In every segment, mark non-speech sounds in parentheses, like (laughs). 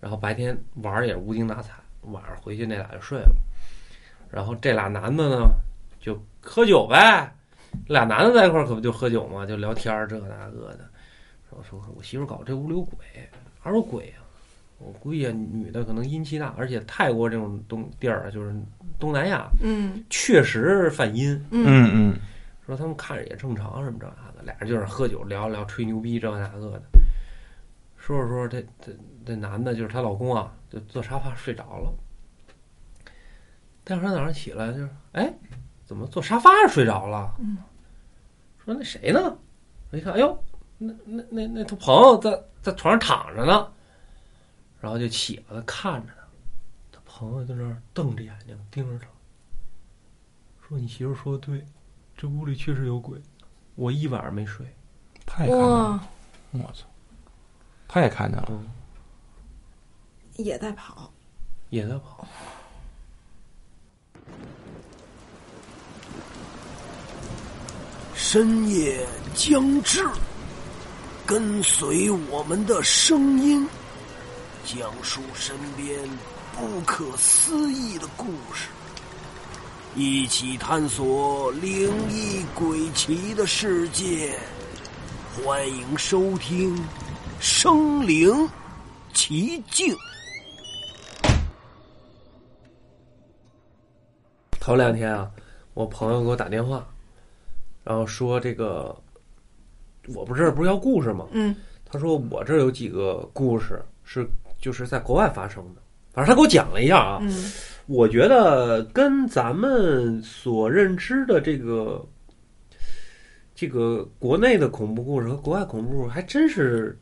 然后白天玩儿也无精打采，晚上回去那俩就睡了。然后这俩男的呢，就喝酒呗。俩男的在一块儿可不就喝酒嘛，就聊天儿这那个的。说说我媳妇搞这屋里有鬼，哪有鬼啊？我估计啊女的可能阴气大，而且泰国这种东地儿啊，就是东南亚，嗯确实犯阴。嗯嗯嗯，说他们看着也正常，什么这那的，俩人就是喝酒聊聊吹牛逼这那个的。说着说着，这这这男的就是她老公啊，就坐沙发睡着了。第二天早上起来就是，哎，怎么坐沙发上睡着了？嗯说那谁呢？我一看，哎呦，那那那那他朋友在在床上躺着呢，然后就起来了，看着他，他朋友在那儿瞪着眼睛盯着他，说：“你媳妇说的对，这屋里确实有鬼，我一晚上没睡。他也看见了，哇，我操，他也看见了，嗯，也在跑，也在跑。深夜将至，跟随我们的声音，讲述身边不可思议的故事，一起探索灵异鬼奇的世界。欢迎收听《生灵其境》。头两天啊，我朋友给我打电话，然后说这个，我不是不是要故事吗？嗯他说我这儿有几个故事是就是在国外发生的，反正他给我讲了一下啊，嗯我觉得跟咱们所认知的这个这个国内的恐怖故事和国外恐怖故事还真是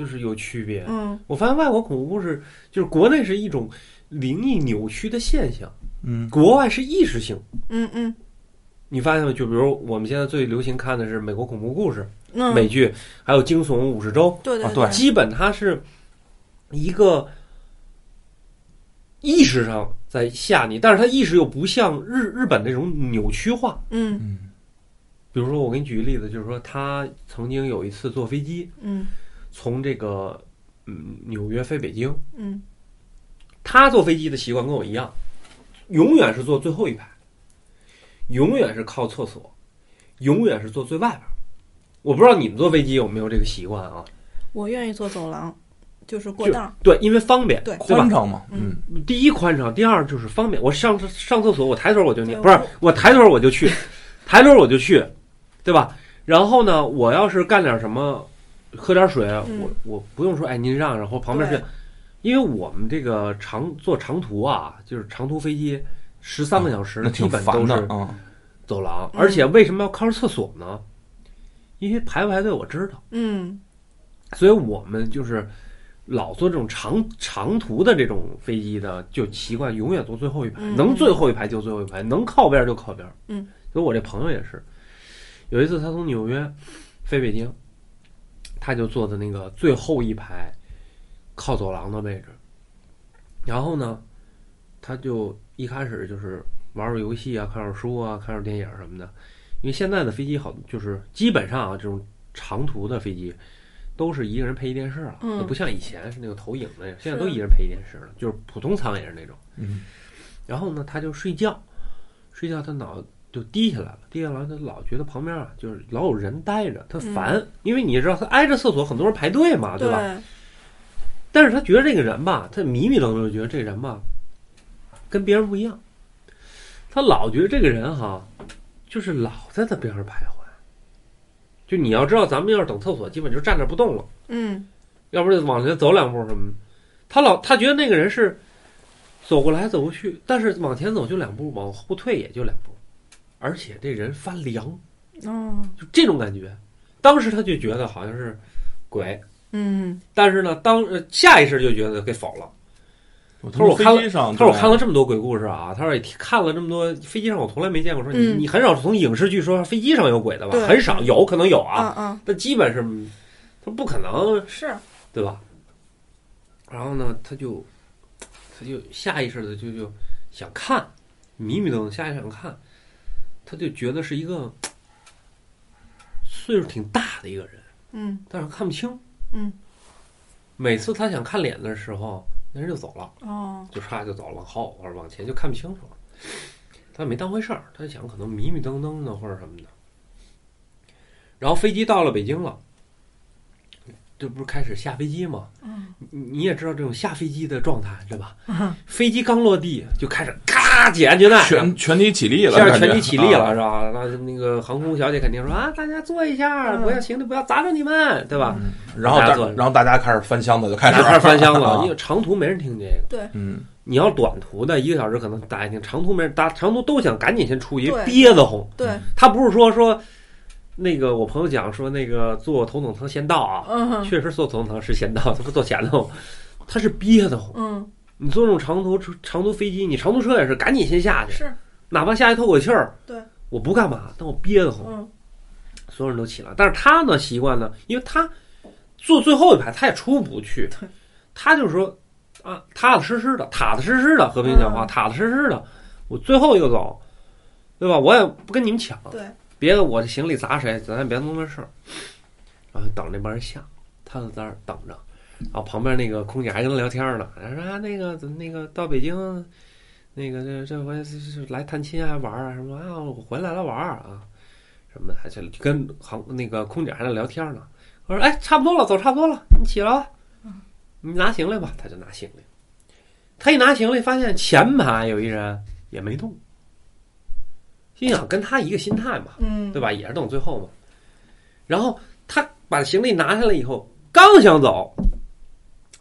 就是有区别。嗯我发现外国恐怖故事就是国内是一种灵异扭曲的现象，嗯国外是意识性。嗯嗯你发现吗？就比如我们现在最流行看的是美国恐怖故事、嗯，美剧，还有惊悚五十周，对对啊对基本它是一个意识上在吓你，但是它意识又不像日日本那种扭曲化。嗯嗯比如说，我给你举个例子，就是说他曾经有一次坐飞机嗯从这个嗯纽约飞北京，嗯他坐飞机的习惯跟我一样，永远是坐最后一排，永远是靠厕所，永远是坐最外边儿。我不知道你们坐飞机有没有这个习惯啊？我愿意坐走廊，就是过道儿。对，因为方便，对对宽？敞嘛，嗯嗯第一宽敞，第二就是方便。我上上厕所，我抬头我就不是我我抬头我就去，抬头我就去，对吧？然后呢，我要是干点什么，喝点水，嗯。我我不用说，哎，您让让，或旁边对。是，因为我们这个长坐长途啊，就是长途飞机，十三个小时，基那挺本都是烦的啊，走廊，嗯。而且为什么要靠着厕所呢？因为排不排队我知道，嗯。所以我们就是老坐这种长长途的这种飞机的，就习惯永远坐最后一排，嗯。能最后一排就最后一排，能靠边就靠边。嗯，所以我这朋友也是，有一次他从纽约飞北京，他就坐在那个最后一排，靠走廊的位置。然后呢，他就一开始就是玩玩游戏啊，看会儿书啊，看会儿电影什么的。因为现在的飞机好，就是基本上啊，这种长途的飞机都是一个人配一电视了，嗯不像以前是那个投影的，现在都一人配一电视了，就是普通舱也是那种。嗯然后呢，他就睡觉，睡觉他脑就低下来了，低下来他老觉得旁边啊就是老有人待着，他烦，因为你知道他挨着厕所很多人排队嘛，对吧？对，但是他觉得这个人吧，他迷迷瞪瞪就觉得这人吧，跟别人不一样。他老觉得这个人哈，就是老在他边上徘徊。就你要知道，咱们要是等厕所，基本就站那不动了，嗯要不就往前走两步什么的。他老他觉得那个人是走过来走过去，但是往前走就两步，往后退也就两步，而且这人发凉，哦。就这种感觉。当时他就觉得好像是鬼，嗯。但是呢，当呃下意识就觉得给否了。他说我看了他说我看了这么多鬼故事啊，他说也看了这么多飞机上，我从来没见过说你、嗯。你很少从影视剧说飞机上有鬼的吧？很少，有可能有啊。嗯嗯。但基本是他不可能，是。对吧？然后呢，他就他就下意识的就就想看，迷迷瞪瞪下意识想看，他就觉得是一个岁数挺大的一个人，嗯但是看不清。嗯每次他想看脸的时候，那人就走了，哦，就唰就走了，往后或者往前就看不清楚了。他没当回事儿，他就想可能迷迷瞪瞪的或者什么的。然后飞机到了北京了，这不是开始下飞机吗？嗯你你也知道这种下飞机的状态对吧？嗯飞机刚落地就开始咔解安全带，全全体起立了，现在全体起立了啊是吧？那那个航空小姐肯定说啊，大家坐一下，嗯不要行李不要砸着你们，对吧？然后大然后大家开始翻箱子，就开始开始翻箱 (laughs) 了，啊因为长途没人听这个。对，嗯，你要短途的一个小时可能大家听，长途没人，大长途都想赶紧先出去，对憋得慌。对，他不是说说那个我朋友讲说那个坐头等舱先到啊，嗯确实坐头等舱是先到，他不坐前头，他是憋得慌。嗯。你坐那种长途车长途飞机，你长途车也是赶紧先下去，是，哪怕下去透口气儿，对，我不干嘛，但我憋得慌。嗯。所有人都起来，但是他呢习惯呢，因为他坐最后一排，他也出不去，他就是说啊，踏踏实实的，踏踏实实的，和平讲话，嗯踏踏实实的，我最后一个走，对吧？我也不跟你们抢，对，别的我的行李砸谁，咱也别弄那事儿。然后等那帮人下，他就在那儿等着，然后旁边那个空姐还跟他聊天呢，说啊那个怎么那个到北京，那个这这回是是来探亲啊玩啊什么啊，我回来了玩啊。什么，还就跟航那个空姐还在聊天呢。我说：“哎，差不多了，走差不多了，你起来吧，你拿行李吧。”他就拿行李。他一拿行李，发现前排有一人也没动，心想跟他一个心态嘛，嗯，对吧？也是等最后嘛。然后他把行李拿下来以后，刚想走，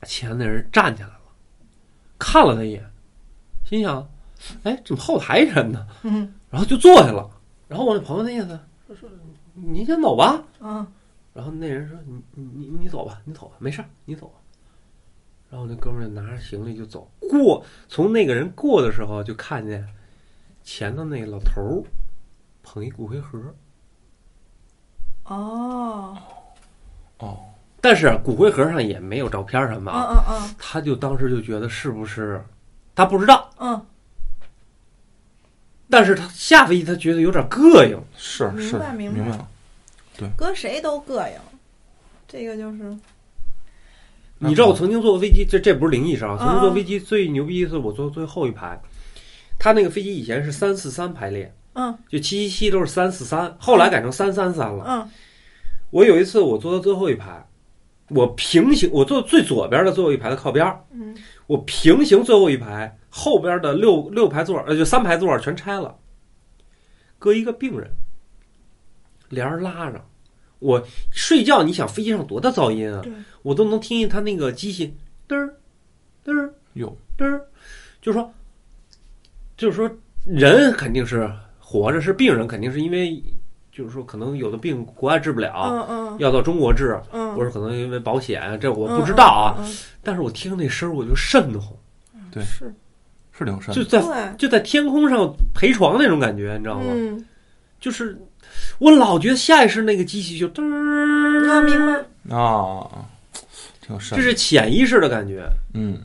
前那人站起来了，看了他一眼，心想：“哎，怎么后台人呢？”嗯然后就坐下了。然后我那朋友那意思说说您先走吧。嗯然后那人说你你你你走吧，你走吧，没事儿，你走吧。然后那哥们儿就拿着行李就走过，从那个人过的时候就看见前头那老头儿捧一骨灰盒，哦，哦，但是骨灰盒上也没有照片什么嗯啊，嗯嗯他就当时就觉得是不是他不知道，嗯，但是他下飞机他觉得有点膈应，是是明白。明白明了，搁谁都膈应，这个就是你知道我曾经坐过飞机，这这不是灵异事啊。曾经坐啊飞机最牛逼一次我坐最后一排，他那个飞机以前是三四三排列，嗯。就七七七都是三四三，后来改成三三三了。嗯。我有一次我坐到最后一排，我平行我坐最左边的最后一排的靠边儿，嗯。我平行最后一排后边的六六排座呃就三排座全拆了，搁一个病人，帘儿拉着。我睡觉，你想飞机上多大噪音啊？对？我都能听见他那个机器嘚儿嘚儿哟嘚儿，就是说，就是说人肯定是活着，是病人肯定是因为，就是说可能有的病国外治不了，嗯嗯。要到中国治，嗯，或者可能因为保险，啊这我嗯不知道啊。嗯嗯。但是我听那声儿我就瘆得慌，对是。是挺深的，就在，就在天空上陪床那种感觉，你知道吗？嗯，就是我老觉得下意识那个机器就噔明白，啊，挺深的，这是潜意识的感觉。嗯，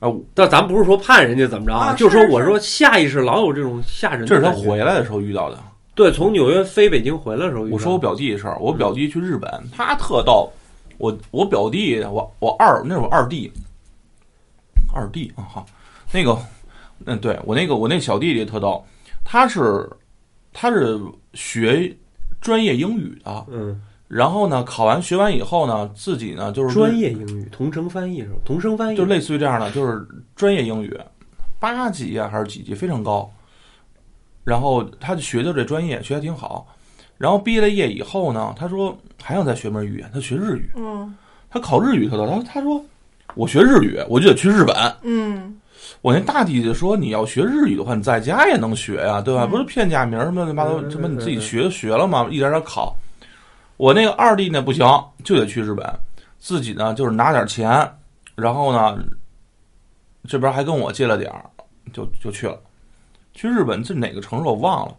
啊，但咱不是说判人家怎么着啊就是说我说下意识老有这种吓人的这是他回来的时候遇到的。对，从纽约飞北京回来的时候遇到的，我说我表弟的事儿，我表弟去日本，他特逗。我我表弟，我我二那是我二弟，二弟啊好，那个嗯，对我那个我那小弟弟特逗，他是他是学专业英语的，嗯，然后呢考完学完以后呢，自己呢就是专业英语同声翻译是吧？同声翻译就类似于这样的，就是专业英语，八级啊还是几级，非常高。然后他就学的这专业，学的挺好。然后毕业了业以后呢，他说还想再学门语言，他学日语。嗯他考日语特逗，他他说我学日语，我就得去日本。嗯我那大弟弟说你要学日语的话，你在家也能学呀、对吧？嗯不是片假名什么乱七八糟什么，你自己嗯学就学了嘛，一点点考。我那个二弟呢不行，就得去日本，自己呢就是拿点钱，然后呢这边还跟我借了点儿，就就去了。去日本这哪个城市我忘了。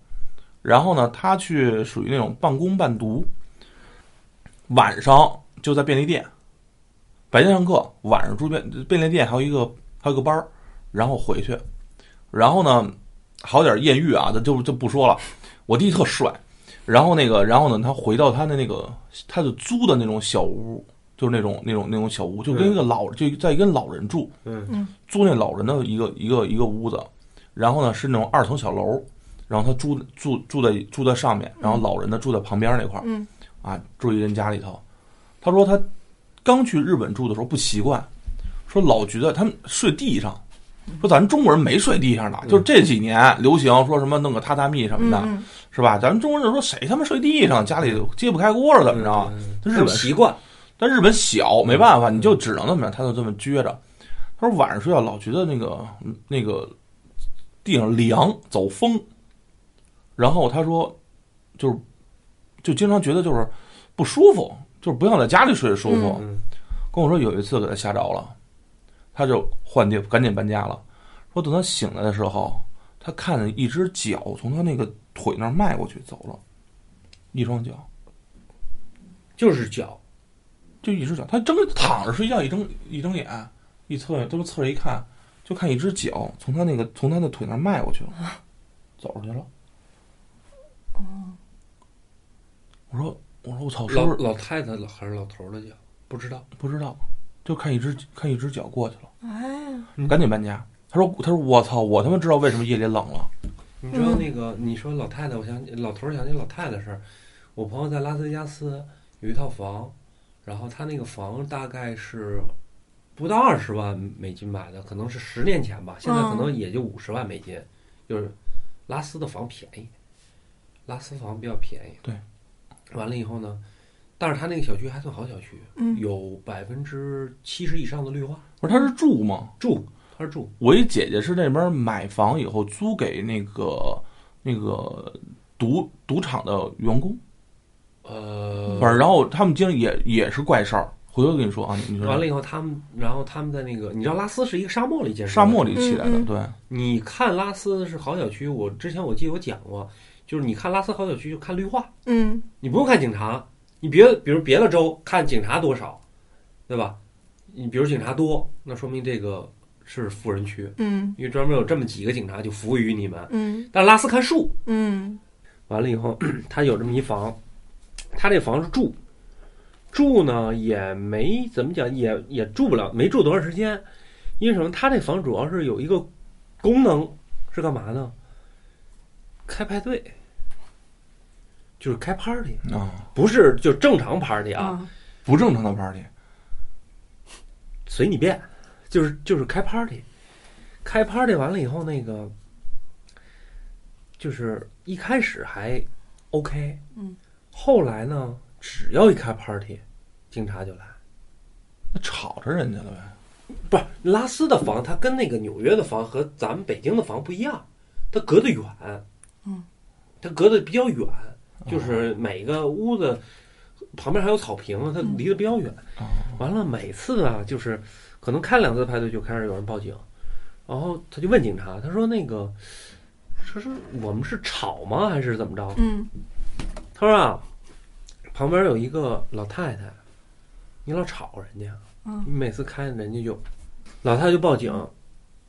然后呢，他去属于那种半工半读，晚上就在便利店，白天上课，晚上住便便利店还有一个还有个班儿，然后回去，然后呢，好点艳遇啊，就就不说了。我弟特帅，然后那个，然后呢，他回到他的那个，他就租的那种小屋，就是那种那种那种小屋，就跟一个老就在跟老人住，嗯。租那老人的一个一个一个屋子，然后呢是那种二层小楼，然后他住住住在住在上面，然后老人呢住在旁边那块儿，嗯。啊，住一人家里头。他说他刚去日本住的时候不习惯，说老觉得他们睡地上，说咱中国人没睡地上的，就是这几年流行说什么弄个榻榻米什么的，嗯是吧？咱们中国人说谁他妈睡地上，家里揭不开锅了怎么着？嗯他日本习惯，但日本小，没办法，你就只能那么样，他就这么撅着。他说晚上睡觉老觉得那个那个地上凉，走风。然后他说，就是就经常觉得就是不舒服，就是不像在家里睡舒服。嗯跟我说有一次给他吓着了，他就换地赶紧搬家了。说等他醒来的时候，他看见一只脚从他那个腿那儿迈过去走了，一双脚。就是脚，就一只脚，他睁着躺着睡觉，一睁一睁眼，一侧眼，这么侧着一看，就看一只脚从他那个从他的腿那儿迈过去了，走出去了。我说我说我操，是老不是老太太还是老头儿的脚？不知道。不知道？就看一只看一只脚过去了，哎呀，赶紧搬家。他说他说我操，我他妈知道为什么夜里冷了。你知道那个？你说老太太，我想起老头儿想起老太太的事儿。我朋友在拉斯维加斯有一套房，然后他那个房大概是不到二十万美金买的，可能是十年前吧，现在可能也就五十万美金。就是拉斯的房便宜，拉斯房比较便宜。对，完了以后呢，但是他那个小区还算好小区，嗯有百分之七十以上的绿化，不是他是住吗？住他是住，我一姐姐是那边买房以后租给那个那个赌赌场的员工。呃，反正然后他们经历也也是怪事儿，回头跟你说啊，你说完了以后，他们，然后他们在那个，你知道拉斯是一个沙漠里建设，沙漠里起来的，嗯嗯。对，你看拉斯是好小区，我之前我记得我讲过，就是你看拉斯好小区就看绿化，嗯。你不用看警察，你别比如别的州看警察多少，对吧？你比如警察多，那说明这个是富人区，嗯。因为专门有这么几个警察就服务于你们。嗯。但拉斯看树，嗯。完了以后，(clears throat) 他有这么一房，他这房是住，住呢也没怎么讲，也也住不了，没住多长时间。因为什么？他这房主要是有一个功能是干嘛呢？开派对，就是开 party，啊，不是就正常 party 啊，啊不正常的 party，随你便，就是就是开 party，开 party 完了以后，那个就是一开始还 OK，嗯，后来呢，只要一开 party，警察就来。那吵着人家了呗，不是拉斯的房，它跟那个纽约的房和咱们北京的房不一样，它隔得远，嗯，它隔得比较远，就是每个屋子旁边还有草坪，它离得比较远。啊，完了，每次啊，就是可能开两次派对就开始有人报警，然后他就问警察，他说那个，说是我们是吵吗，还是怎么着？嗯。他说啊，旁边有一个老太太，你老吵人家，嗯。你每次开人家就，老太太就报警，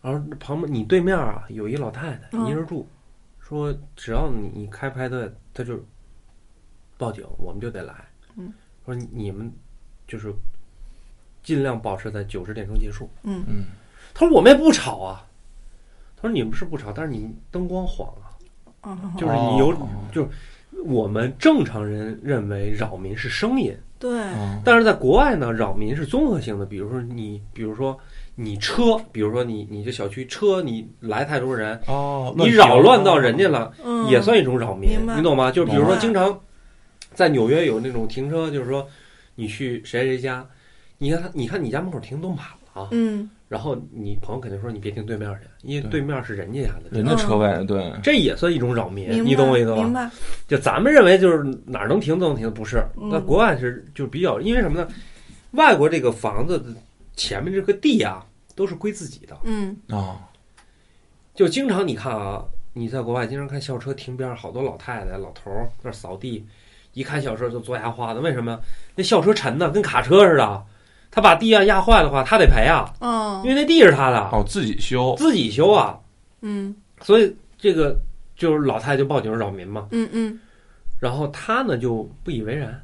然后旁边你对面啊有一老太太嗯。一人住，说只要你你开派对，他就报警，我们就得来。嗯，说你们就是尽量保持在九十点钟结束。嗯。嗯，他说我们也不吵啊，他说你们是不吵，但是你灯光晃啊，啊，就是你有哦。就是我们正常人认为扰民是声音。对，啊但是在国外呢，扰民是综合性的，比如说你，比如说你车，比如说你你这小区车你来太多人，哦，你扰乱到人家了，嗯。也算一种扰民你懂吗？就比如说经常在纽约有那种停车，就是说你去谁谁家，你看他，你看你家门口停都满了啊，嗯然后你朋友肯定说你别停对面去，因为对对面是人家家的，人家车位，对，这也算一种扰民，你懂我意思吧？明白，就咱们认为就是哪儿能停都能停，不是？嗯那国外是就比较，因为什么呢？外国这个房子的前面这个地啊，都是归自己的，嗯啊，就经常你看啊，你在国外经常看校车停边上，好多老太太、老头儿那儿扫地，一看校车就嘬牙花的，为什么？那校车沉的跟卡车似的，他把地啊压坏的话，他得赔啊，哦。因为那地是他的，哦，自己修，自己修啊，嗯。所以这个就是老太太就报警扰民嘛。嗯嗯。然后他呢就不以为然，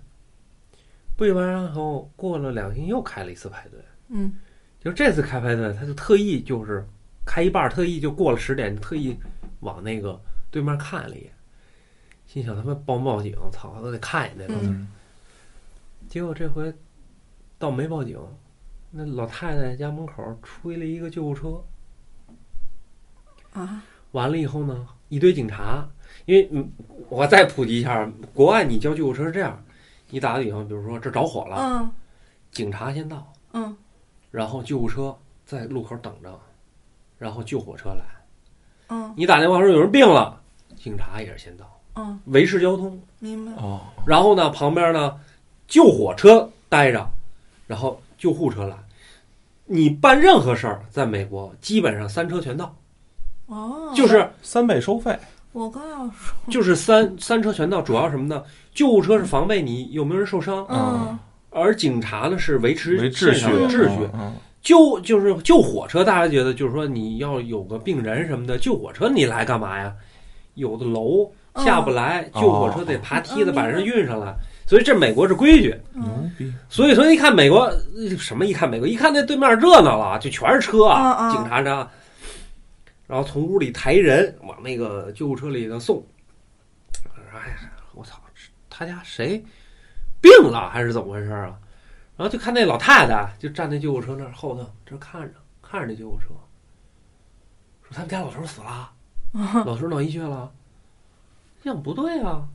不以为然后过了两天又开了一次派对，嗯。就这次开派对，他就特意就是开一半，特意就过了十点，特意往那个对面看了一眼，心想他们报不报警？操，都得看一眼那都。嗯。结果这回倒没报警，那老太太家门口吹了一个救护车，啊，完了以后呢，一堆警察，因为嗯，我再普及一下，国外你叫救护车是这样，你打个比方，比如说这着火了，嗯警察先到，嗯然后救护车在路口等着，然后救火车来。嗯你打电话说有人病了，警察也是先到，嗯，维持交通。明白。哦，然后呢，旁边呢救火车待着，然后救护车来。你办任何事儿，在美国基本上三车全到，哦，就是三倍收费，我刚要说，就是三三车全到。主要什么呢？救护车是防备你有没有人受伤，嗯而警察呢是维持秩序秩序。嗯救就是救火车，大家觉得就是说你要有个病人什么的，救火车你来干嘛呀？有的楼下不来，哦救火车得爬梯子嗯把人运上来，所以这美国是规矩。牛嗯逼，所以说一看美国呃什么？一看美国，一看那对面热闹了，就全是车啊，警察车，然后从屋里抬人往那个救护车里头送。哎呀，我操，他家谁病了还是怎么回事啊？然后就看那老太太就站在救护车那儿后头，这看着看着那救护车，说他们家老头死了，(laughs) 老头脑溢血了。样不对啊，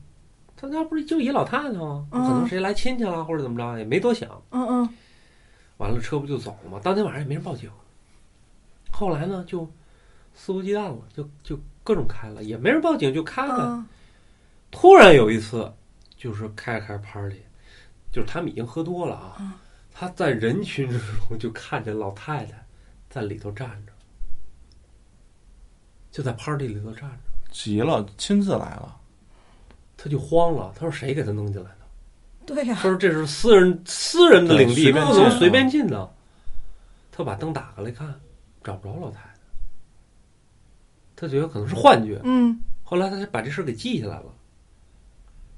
他家不是就一老太太吗？可能谁来亲戚了或者怎么着，也没多想。嗯嗯完了，车不就走了吗？当天晚上也没人报警。后来呢，就肆无忌惮了，就就各种开了，也没人报警，就开了。嗯突然有一次，就是开着开着 party，就是他们已经喝多了啊，嗯他在人群之中就看见老太太在里头站着，就在 party 里头站着，急了，亲自来了，他就慌了，他说谁给他弄进来的？对呀他，说这是私人私人的领地，不能随便进的。他把灯打开来看，找不着老太太，他觉得可能是幻觉。嗯后来他就把这事给记下来了。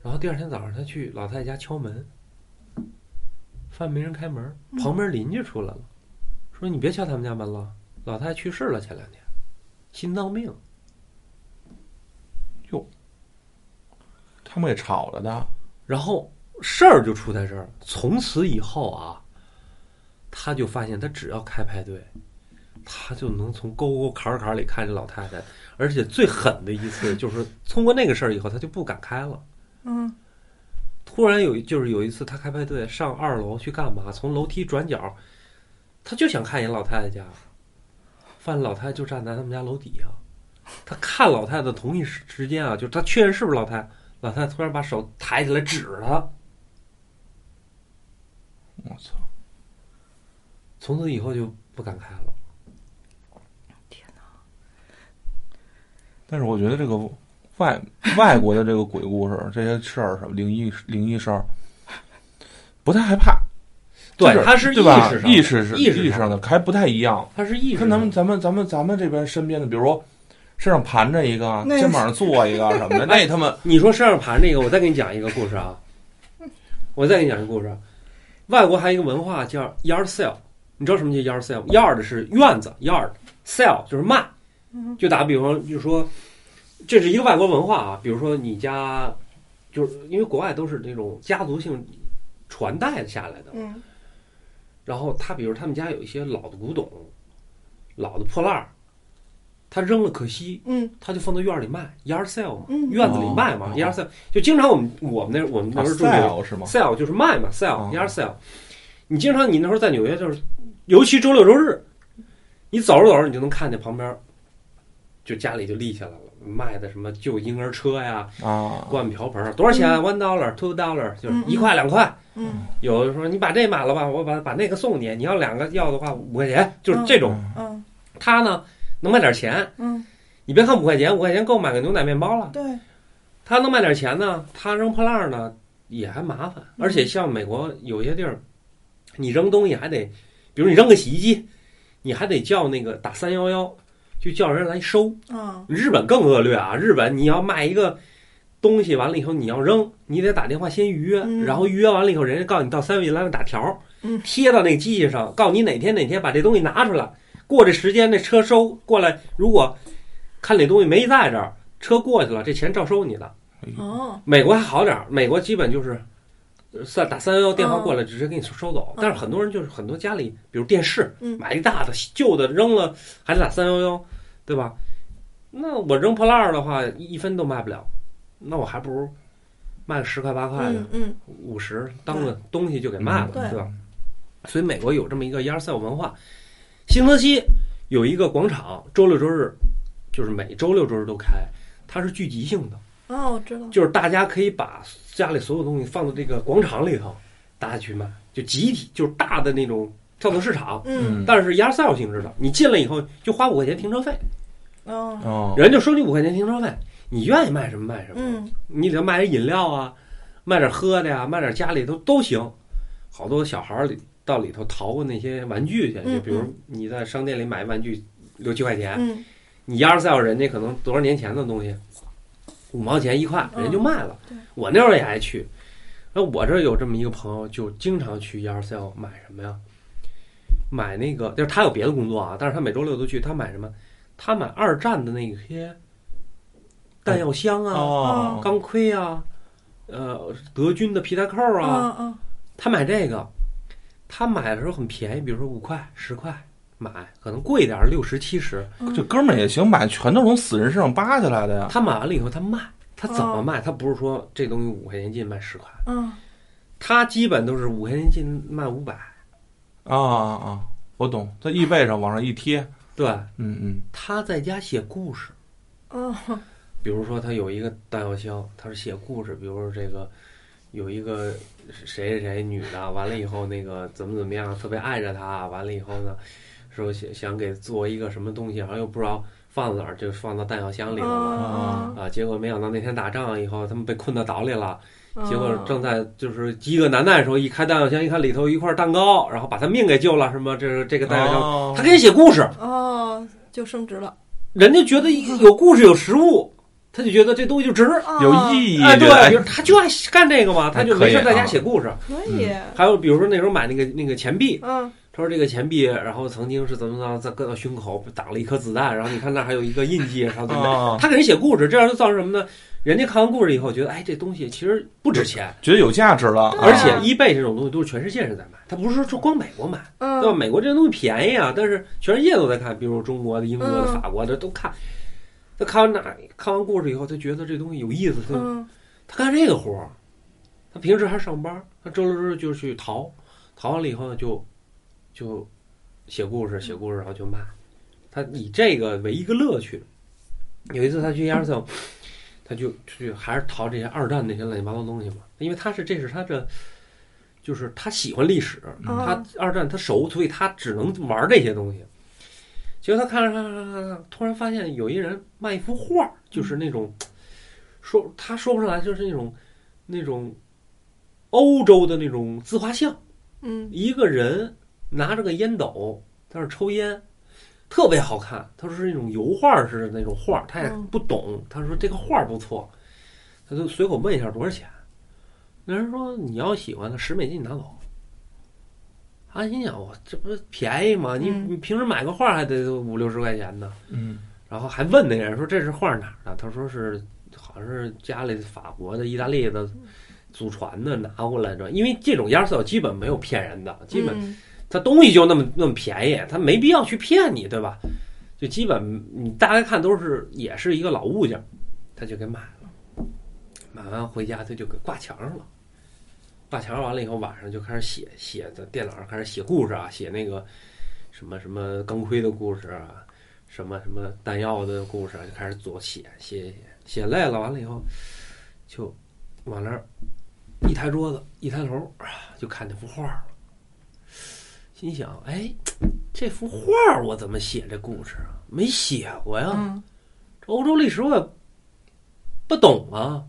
然后第二天早上，他去老太太家敲门，发现没人开门，旁边邻居出来了，说：“你别敲他们家门了，老太太去世了，前两天，心脏病。他们给吵了的，”然后事儿就出在这儿。从此以后啊，他就发现他只要开派对，他就能从沟沟坎坎里看见老太太。而且最狠的一次就是通过那个事儿以后，他就不敢开了。嗯突然有一就是有一次他开派对上二楼去干嘛？从楼梯转角，他就想看一眼老太太家，发现老太太就站在他们家楼底下。他看老太太的同一时时间啊，就是他确认是不是老太太，老太太突然把手抬起来指着他。我操，从此以后就不敢开了。但是我觉得这个外外国的这个鬼故事，这些事儿什么灵异灵异事儿，不太害怕，对他是对吧？识上的意识是意识识上的，还不太一样。他是意识跟咱们咱们咱们咱们这边身边的，比如说身上盘着一个，肩膀上坐一个什么的，(laughs) 那他妈你说身上盘着一个，我再给你讲一个故事啊。(laughs) 我再给你讲一个故事。外国还有一个文化叫 yard sale，你知道什么叫 yard sale？yard 是院子，yard，sale 就是卖。嗯就打比方，就是说，这是一个外国文化啊。比如说你家，就是因为国外都是那种家族性传代下来的，嗯然后他比如他们家有一些老的古董、老的破烂儿，他扔了可惜，嗯他就放到院儿里卖，yard sale 嘛，嗯院子里卖嘛、哦 y a r d sale 就经常我们我们那我们那时候住 sale 是吗？sale 就是卖嘛哦，sale，yard sale。你经常你那时候在纽约就是，尤其周六周日，你走着走着你就能看见旁边，就家里就立起来了，卖的什么旧婴儿车呀、啊，罐瓢盆儿，多少钱啊？One dollar, two dollar，就是嗯一块两块。嗯有的说你把这买了吧，我把把那个送你，你要两个要的话五块钱，就是这种。嗯他呢能卖点钱，嗯，你别看五块钱，五块钱够买个牛奶面包了。对，他能卖点钱呢，他扔破烂儿呢也还麻烦，而且像美国有些地儿，你扔东西还得，比如你扔个洗衣机，你还得叫那个打三幺幺，就叫人来收。啊日本更恶劣啊，日本你要卖一个东西完了以后你要扔，你得打电话先预约，嗯。然后预约完了以后，人家告诉你到三 e 来打条，嗯。贴到那个机器上，告诉你哪天哪天把这东西拿出来。过这时间，那车收过来，如果看那东西没在这儿，车过去了，这钱照收你的。哦，美国还好点儿，美国基本就是呃三打三幺幺电话过来，直接给你收走。嗯但是很多人就是很多家里，比如电视，嗯买一大的旧的扔了，还得打三幺幺，对吧？那我扔破烂儿的话，一分都卖不了，那我还不如卖个十块八块的五十当个东西就给卖了，对对吧？所以美国有这么一个一二三五文化。新泽西有一个广场，周六周日就是每周六周日都开，它是聚集性的。哦，我知道，就是大家可以把家里所有东西放到这个广场里头，大家去卖，就集体就是大的那种跳蚤市场，嗯。但是 yard sale 性质的，你进来以后就花五块钱停车费，哦。哦，人就收你五块钱停车费，你愿意卖什么卖什么，嗯。你里头卖点饮料啊，卖点喝的呀，卖点家里头都行。好多小孩儿里到里头淘过那些玩具去，嗯就比如你在商店里买玩具六七块钱，嗯你 yard sale 人家可能多少年前的东西，五毛钱一块，嗯人就卖了。对我那会儿也爱去，那我这有这么一个朋友，就经常去 yard sale 买什么呀？买那个，就是他有别的工作啊，但是他每周六都去。他买什么？他买二战的那些弹药箱啊、哦，钢盔啊，呃，德军的皮带扣啊他买这个，他买的时候很便宜，比如说五块、十块买，可能贵一点六十、七十。这哥们儿也行，买全都从死人身上扒下来的呀。他买完了以后，他卖，他怎么哦卖？他不是说这东西五块钱一斤卖十块，嗯他基本都是五块钱一斤卖五百。啊啊啊！我懂，在易贝上往上一贴，对，嗯嗯，他在家写故事，哦比如说他有一个弹药箱，他是写故事，比如说这个有一个谁谁谁女的，完了以后那个怎么怎么样，特别爱着他，完了以后呢，说想想给做一个什么东西，然后又不知道放哪儿，就放到弹药箱里头了。哦啊，结果没想到那天打仗以后，他们被困到岛里了。结果哦正在就是饥饿难耐的时候，一开弹药箱，一看里头一块蛋糕，然后把他命给救了，什么这是这个弹药箱，哦他给你写故事，哦，就升职了，人家觉得有故事有食物，他就觉得这东西就值。有意义，哎，对，比如他就爱干这个嘛，他就没事在家写故事。可以，还有比如说那时候买那个那个钱币，嗯。他说这个钱币，然后曾经是怎么着，在搁到胸口挡了一颗子弹，然后你看那还有一个印记，然后怎么哦他给人写故事，这样就造成什么呢？人家看完故事以后觉得，哎，这东西其实不值钱，觉得有价值了，而且啊 eBay 这种东西都是全世界人在买，他不是说光美国买，对吧？嗯美国这些东西便宜啊，但是全世界都在看，比如中国的、英国的、嗯。法国的都看。他看完那看完故事以后，他觉得这东西有意思，他嗯他干这个活儿，他平时还上班，他周六周日就去淘，淘完了以后呢，就就写故事，写故事然后就卖，他以这个为一个乐趣。有一次他去亚尔森，他就去还是淘这些二战那些乱七八糟东西嘛，因为他是这是他这，就是他喜欢历史，哦他二战他熟，所以他只能玩这些东西。结果他看着看着看着突然发现有一人卖一幅画，就是那种说他说不上来，就是那种那种欧洲的那种自画像，嗯一个人拿着个烟斗在那抽烟，特别好看。他说是那种油画似的那种画，他也嗯不懂。他说这个画不错，他就随口问一下多少钱。那人说你要喜欢他十美金你拿走。他心想我这不是便宜吗？你嗯你平时买个画还得五六十块钱呢。嗯然后还问那人说这是画哪儿的？他说是好像是家里法国的、意大利的祖传的拿过来的。因为这种亚瑟基本没有骗人的，基本他东西就那么那么便宜，他没必要去骗你，对吧？就基本你大家看都是也是一个老物件，他就给买了，买完回家他就给挂墙上了。挂墙完了以后，晚上就开始写，写在电脑上开始写故事啊，写那个什么什么钢盔的故事啊，什么什么弹药的故事啊，就开始左写写写写累了，完了以后就往那儿一抬桌子，一抬头啊，就看那幅画了。心想，哎，这幅画我怎么写这故事啊？没写过呀。嗯这欧洲历史我也不懂啊。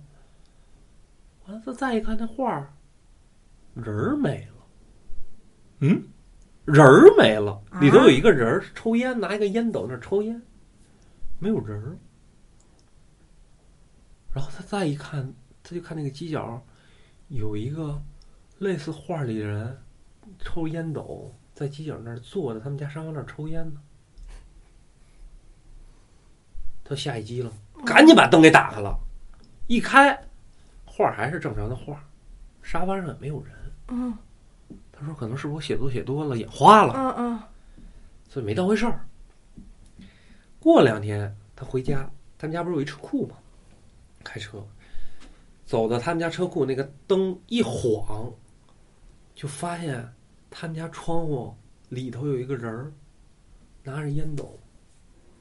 完了，他再一看那画儿，人儿没了，嗯，人儿没了，啊？里头有一个人儿抽烟，拿一个烟斗那儿抽烟，没有人儿。然后他再一看，他就看那个犄角有一个类似画里的人抽烟斗，在犄角那儿坐着他们家沙发那儿抽烟呢。他下一激了，赶紧把灯给打开了，一开，画还是正常的画，沙发上也没有人。嗯他说可能是我写作写多了眼花了，嗯嗯所以没当回事儿。过两天他回家，他们家不是有一车库吗？开车走到他们家车库，那个灯一晃，就发现他们家窗户里头有一个人儿，拿着烟斗，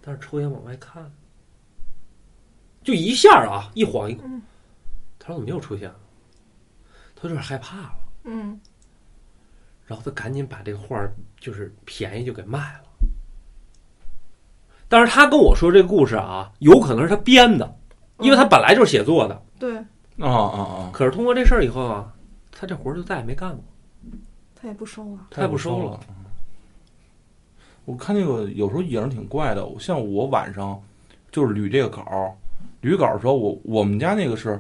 但是抽烟往外看，就一下啊，一晃一，嗯他说怎么又出现了？他有点害怕了。嗯然后他赶紧把这个画儿就是便宜就给卖了。但是他跟我说这个故事啊，有可能是他编的，因为他本来就是写作的。对啊啊啊！可是通过这事儿以后啊，他这活儿就再也没干过。他也不收了。他也不收了。我看那个有时候影儿挺怪的，像我晚上就是捋这个稿儿，捋稿儿的时候，我我们家那个是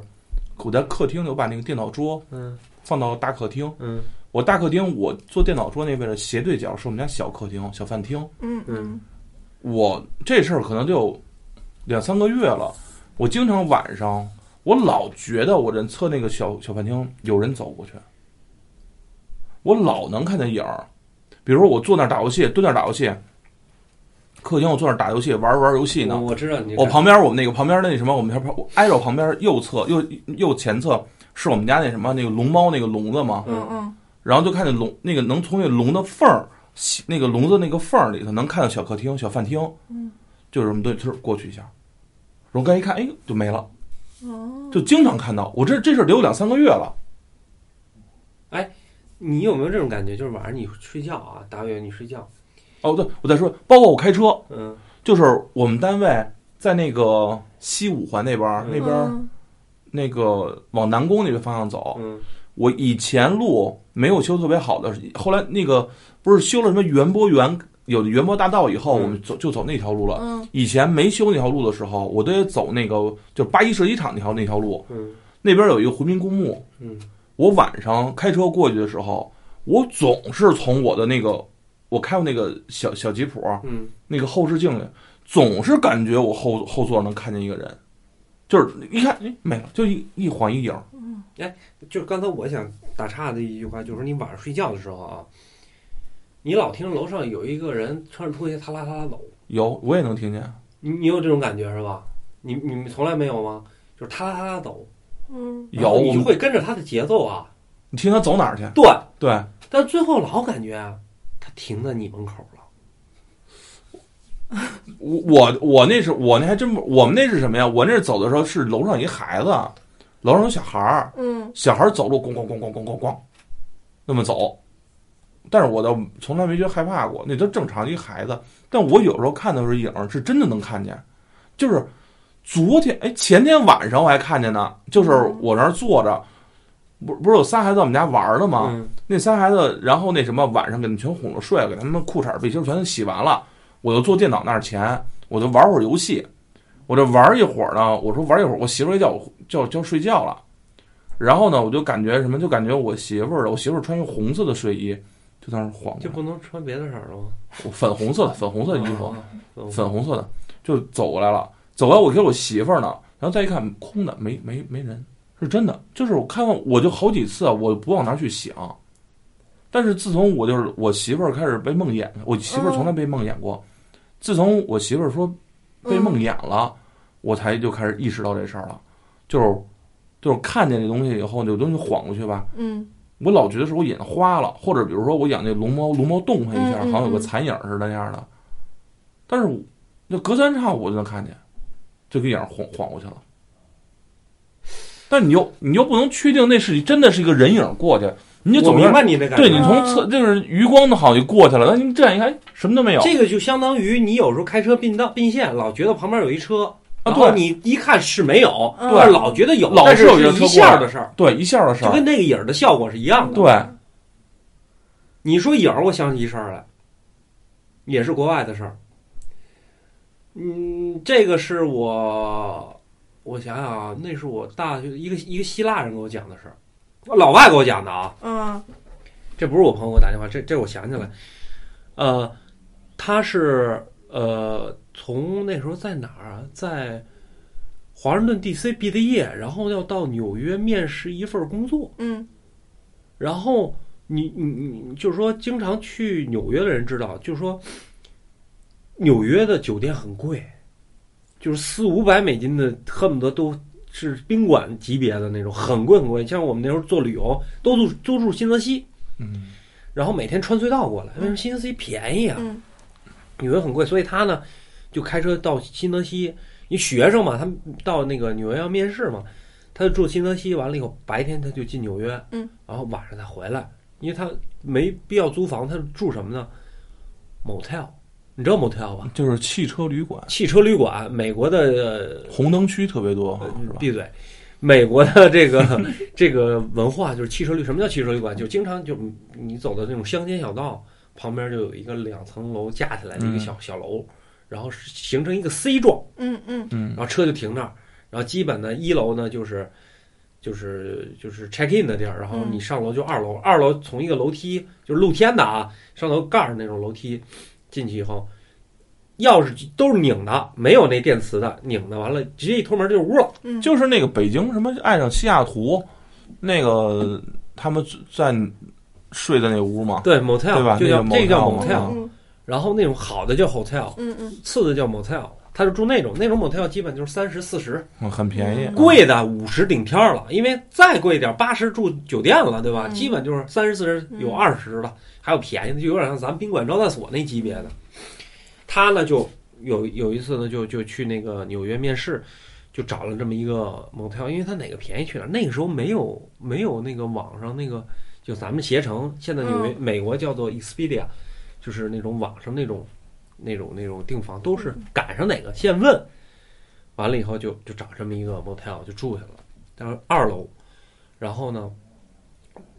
我在客厅里，我把那个电脑桌嗯放到大客厅，嗯。我大客厅我坐电脑桌那位置斜对角是我们家小客厅小饭厅，嗯嗯。我这事儿可能就有两三个月了，我经常晚上我老觉得我人侧那个小小饭厅有人走过去，我老能看见影儿，比如说我坐那儿打游戏，蹲那儿打游戏，客厅我坐那儿打游戏，玩玩游戏呢，我我知道你我旁边我们那个旁边那什么，我们挨着旁边右侧右右前侧是我们家那什么那个龙猫那个笼子吗，嗯嗯。然后就看见笼那个能从那笼的缝儿，那个笼子那个缝儿里头能看到小客厅、小饭厅，嗯，就是什么对，就是过去一下，然后刚一看，哎，就没了，哦，就经常看到。我这这事儿得有两三个月了。哎你有没有这种感觉？就是晚上你睡觉啊，大约你睡觉，哦，对，我再说，包括我开车，嗯。就是我们单位在那个西五环那边那边儿那个往南宫那个方向走，嗯。我以前路没有修特别好的，后来那个不是修了什么园博园，有的园博大道以后，嗯。我们走就走那条路了。嗯。以前没修那条路的时候，我都得走那个就八一射击场那条那条路，嗯。那边有一个回民公墓。嗯。我晚上开车过去的时候，我总是从我的那个我开过那个小小吉普嗯，那个后视镜里，总是感觉我后后座能看见一个人，就是一看哎没了，就一一晃一影。哎就是刚才我想打岔的一句话，就是说你晚上睡觉的时候啊，你老听楼上有一个人穿着拖鞋，他拉他拉走，有我也能听见。你你有这种感觉是吧？你你们从来没有吗？就是他拉他拉走，嗯有你就会跟着他的节奏啊。你听他走哪儿去？对，对，但最后老感觉啊，他停在你门口了。我我我那是我那还真不，我们那是什么呀？我那是走的时候是楼上一孩子，楼上有小孩儿，嗯小孩儿走路咣咣咣咣咣咣咣，那么走。但是我倒从来没觉得害怕过，那都正常一孩子。但我有时候看的时候影儿是真的能看见，就是昨天哎前天晚上我还看见呢，就是我那儿坐着，不不是有仨孩子在我们家玩儿的吗？嗯那仨孩子，然后那什么，晚上给他们全哄着睡了，给他们裤衩背心全都洗完了，我就坐电脑那儿前，我就玩会儿游戏，我这玩一会儿呢，我说玩一会儿，我媳妇儿也叫我叫叫睡觉了，然后呢，我就感觉什么，就感觉我媳妇儿，我媳妇儿穿一红色的睡衣，就在那儿晃就不能穿别的色儿了吗？我粉红色的粉红色的衣服，啊粉粉红色的就走过来了，走过来我给我媳妇儿呢，然后再一看空的，没没没人，是真的，就是我看完我就好几次啊，我不往那儿去想。但是自从我就是我媳妇儿开始被梦魇，我媳妇儿从来被梦魇过。自从我媳妇儿说被梦魇了，我才就开始意识到这事儿了。就是就是看见这东西以后，有东西晃过去吧，嗯我老觉得是我眼花了，或者比如说我养那龙猫，龙猫动它一下，好像有个嗯残影似的那样的。但是我那隔三差五就能看见，就给眼晃晃过去了。但你又你又不能确定那是真的是一个人影过去，你就我总明白你的感觉。对你从侧就是余光的好像就过去了，那你这样一看什么都没有。这个就相当于你有时候开车并道并线，老觉得旁边有一车，啊对你一看是没有，嗯但是老觉得有，老但是是有一下来的事儿，对一下的事儿，就跟那个影儿的效果是一样的。对你说影儿，我想起一事儿来，也是国外的事儿。嗯，这个是我我想想啊，那是我大学一个一个希腊人给我讲的事儿，老外给我讲的啊。嗯这不是我朋友给我打电话，这这我想起来，呃，他是呃从那时候在哪儿啊，在华盛顿 D.C. 毕的业，然后要到纽约面试一份工作，嗯然后你你你就是说，经常去纽约的人知道，就是说，纽约的酒店很贵，就是四五百美金的，恨不得都是宾馆级别的那种，很贵很贵。像我们那时候做旅游，都住都住新泽西，嗯然后每天穿隧道过来，因为新泽西便宜啊，嗯纽约很贵，所以他呢就开车到新泽西。你学生嘛，他们到那个纽约要面试嘛，他就住新泽西，完了以后白天他就进纽约，嗯，然后晚上再回来，因为他没必要租房，他住什么呢？motel，你知道 motel 吧？就是汽车旅馆，汽车旅馆，美国的呃红灯区特别多，是吧？闭嘴。美国的这个 (laughs) 这个文化就是汽车旅，什么叫汽车旅馆？就经常就你走的那种乡间小道，旁边就有一个两层楼架起来的一个小、小楼，然后形成一个 C 状，嗯嗯嗯然后车就停那儿，然后基本呢一楼呢就是就是就是 check in 的地儿，然后你上楼就二楼，二楼从一个楼梯就是露天的啊，上楼盖儿那种楼梯进去以后，钥匙都是拧的，没有那电磁的，拧的完了直接一推门就是屋了。嗯，就是那个北京什么爱上西雅图，那个他们在睡的那屋嘛，对 motel 对吧？就叫这个叫 motel 嘛。motel，嗯。然后那种好的叫 hotel，嗯嗯。次的叫 motel，他就住那种那种 motel 基本就是三十四十，嗯很便宜，贵的五十顶天儿了，因为再贵一点八十住酒店了，对吧？嗯基本就是三十四十，有嗯二十的，还有便宜的，就有点像咱们宾馆招待所那级别的。他呢就有有一次呢就就去那个纽约面试，就找了这么一个 motel，因为他哪个便宜去哪儿。那个时候没有没有那个网上那个就咱们携程，现在纽约、美国叫做 Expedia，就是那种网上那种那种那种订房都是赶上哪个现问，完了以后就就找这么一个 motel 就住下了，但是二楼，然后呢，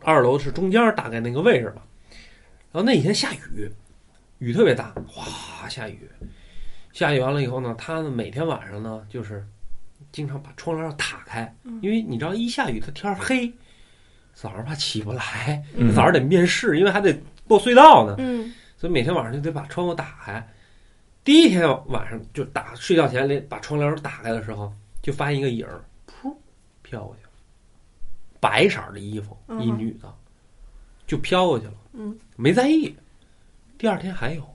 二楼是中间大概那个位置吧，然后那几天下雨，雨特别大，哗下雨，下雨完了以后呢，他呢每天晚上呢就是经常把窗帘打开，因为你知道一下雨它天儿黑，早上怕起不来，嗯早上得面试，因为还得过隧道呢，嗯所以每天晚上就得把窗户打开。第一天晚上就打睡觉前连把窗帘打开的时候，就发现一个影儿，噗飘过去了，白色儿的衣服，嗯一女的，就飘过去了，嗯，没在意。第二天还有，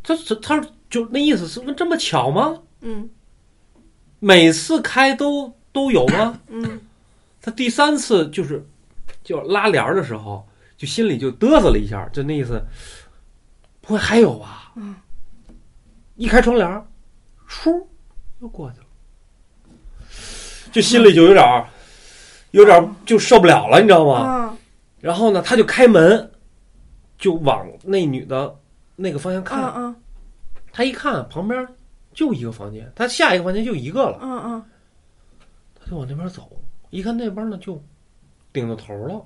他他他就那意思是问这么巧吗？嗯每次开都都有吗？嗯他第三次就是就拉帘儿的时候，就心里就嘚瑟了一下，就那意思，不会还有吧？嗯，一开窗帘儿，唰又过去了，就心里就有点儿，有点儿就受不了了，你知道吗？嗯然后呢，他就开门，就往那女的那个方向啊看。啊他一看旁边就一个房间，他下一个房间就一个了。嗯嗯他就往那边走，一看那边呢就顶到头了，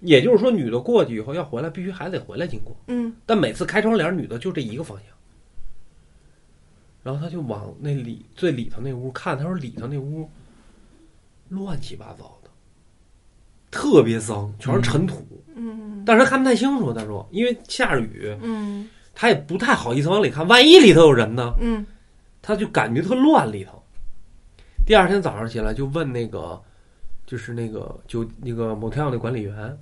也就是说，女的过去以后要回来，必须还得回来经过。嗯但每次开窗帘，女的就这一个方向。然后他就往那里最里头那屋看，他说里头那屋乱七八糟的，特别脏，全是尘土。嗯但是他看不太清楚，他说，因为下着雨，嗯他也不太好意思往里看，万一里头有人呢？嗯他就感觉特乱里头。第二天早上起来就问那个，就是那个酒那个 motel 那管理员，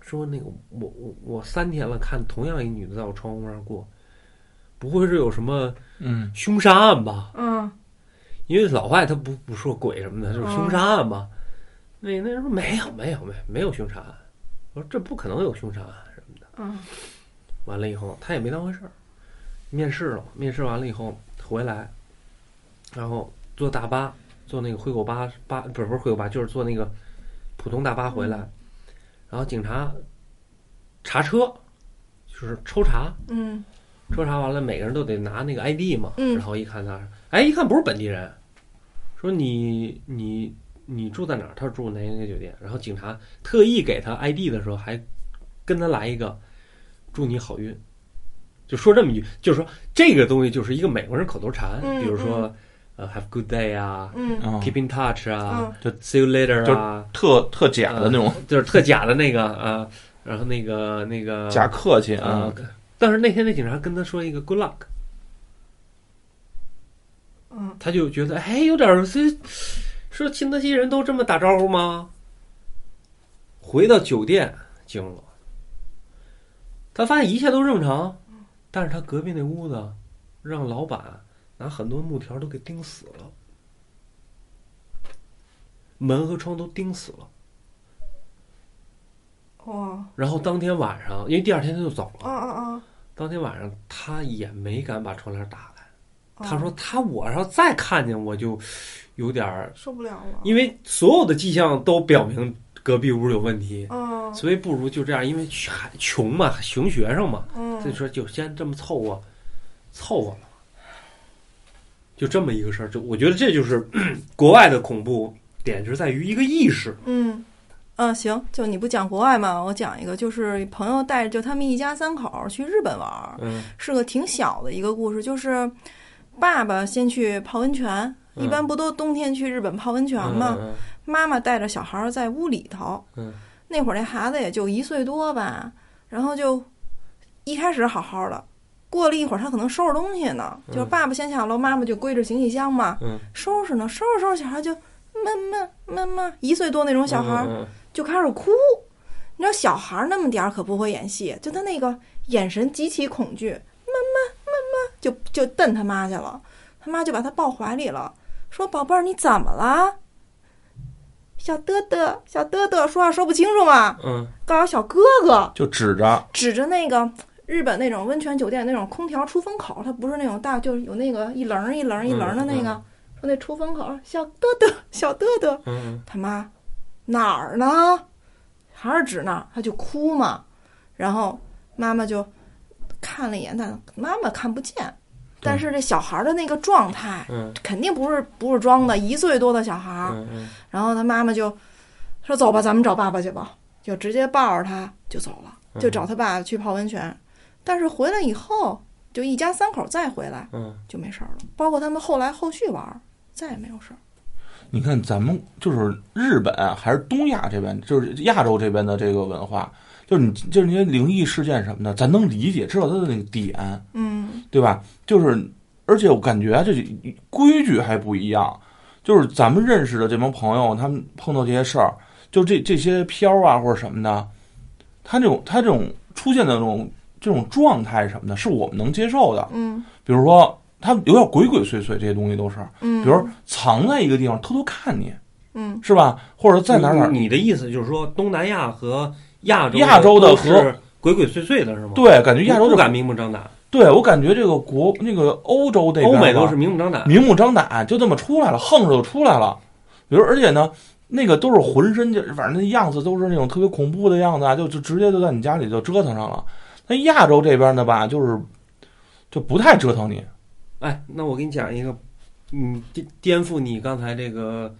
说那个我我我三天了，看同样一女的在我窗户上过，不会是有什么嗯。凶杀案吧？嗯。因为老外他不不说鬼什么的，就是凶杀案吧？那那人说没有没有没有没有凶杀案，我说这不可能有凶杀案什么的。嗯。完了以后，他也没当回事儿，面试了，面试完了以后回来，然后坐大巴，坐那个灰狗巴巴不是不是灰狗巴，就是坐那个普通大巴回来，然后警察查车，就是抽查，嗯。抽查完了，每个人都得拿那个 ID 嘛，嗯。然后一看他，哎，一看不是本地人，说你你你住在哪儿？他说住哪哪个酒店，然后警察特意给他 ID 的时候，还跟他来一个祝你好运，就说这么一句，就是说这个东西就是一个美国人口头禅，嗯比如说呃 Have good day 啊、嗯。啊 Keep in touch 啊、就 See you later 就啊，特特假的那种，就是特假的那个啊，然后那个那个假客气啊啊，，但是那天那警察跟他说一个 Good luck，嗯。他就觉得哎有点儿这说新泽西人都这么打招呼吗？回到酒店惊了，他发现一切都正常，但是他隔壁那屋子让老板拿很多木条都给钉死了，门和窗都钉死了。哇然后当天晚上，因为第二天他就走了，啊啊啊！当天晚上他也没敢把窗帘打开。啊他说他我要再看见我就有点，受不了了，因为所有的迹象都表明隔壁屋有问题，嗯所以不如就这样，因为还穷嘛，穷学生嘛，嗯所以说就先这么凑合，凑合了，就这么一个事儿。就我觉得这就是 (clears throat) 国外的恐怖点，是在于一个意识。嗯。嗯，行，就你不讲国外嘛，我讲一个，就是朋友带着就他们一家三口去日本玩儿，嗯是个挺小的一个故事，就是爸爸先去泡温泉，嗯一般不都冬天去日本泡温泉吗？嗯妈妈带着小孩儿在屋里头，嗯那会儿那孩子也就一岁多吧，然后就一开始好好的，过了一会儿他可能收拾东西呢，嗯。就是爸爸先下楼，妈妈就归着行李箱嘛，嗯。收拾呢，收拾收拾，小孩就妈妈妈妈，一岁多那种小孩就开始哭。你知道小孩儿那么点儿可不会演戏，就他那个眼神极其恐惧，妈妈妈妈就就瞪他妈去了，他妈就把他抱怀里了，说宝贝儿你怎么了？小嘚嘚，小嘚嘚，说话说不清楚嘛，嗯。告诉小哥哥，就指着。指着那个日本那种温泉酒店那种空调出风口，它不是那种大，就是有那个一棱儿一棱儿一棱儿的那个，嗯说那出风口，小嘚嘚，小嘚嘚，嗯他妈哪儿呢？还是指那儿，他就哭嘛。然后妈妈就看了一眼，但妈妈看不见。但是这小孩的那个状态嗯肯定不是不是装的，一岁多的小孩。然后他妈妈就说：“走吧，咱们找爸爸去吧。”就直接抱着他就走了，嗯就找他爸去泡温泉。但是回来以后，就一家三口再回来嗯就没事儿了，包括他们后来后续玩儿再也没有事儿。你看，咱们就是日本还是东亚这边，就是亚洲这边的这个文化，就是你就是那些灵异事件什么的，咱能理解，知道它的那个点，嗯对吧？就是，而且我感觉啊这规矩还不一样，就是咱们认识的这帮朋友，他们碰到这些事儿，就这这些飘啊或者什么的，他这种他这种出现的这种这种状态什么的，是我们能接受的。嗯比如说，他有点鬼鬼祟祟，这些东西都是，嗯，比如藏在一个地方偷偷看你，嗯是吧？或者在哪儿哪儿你你的意思就是说，东南亚和亚洲亚洲的和是鬼鬼祟祟的是吗？，对，感觉亚洲不敢明目张胆，对我感觉这个国那个欧洲这边吧欧美都是明目张胆。明目张胆，就这么出来了，横着就出来了。比如，而且呢，那个都是浑身就反正那样子都是那种特别恐怖的样子啊，就就直接就在你家里就折腾上了。那亚洲这边的吧，就是就不太折腾你。哎，那我给你讲一个，嗯，颠颠覆你刚才这个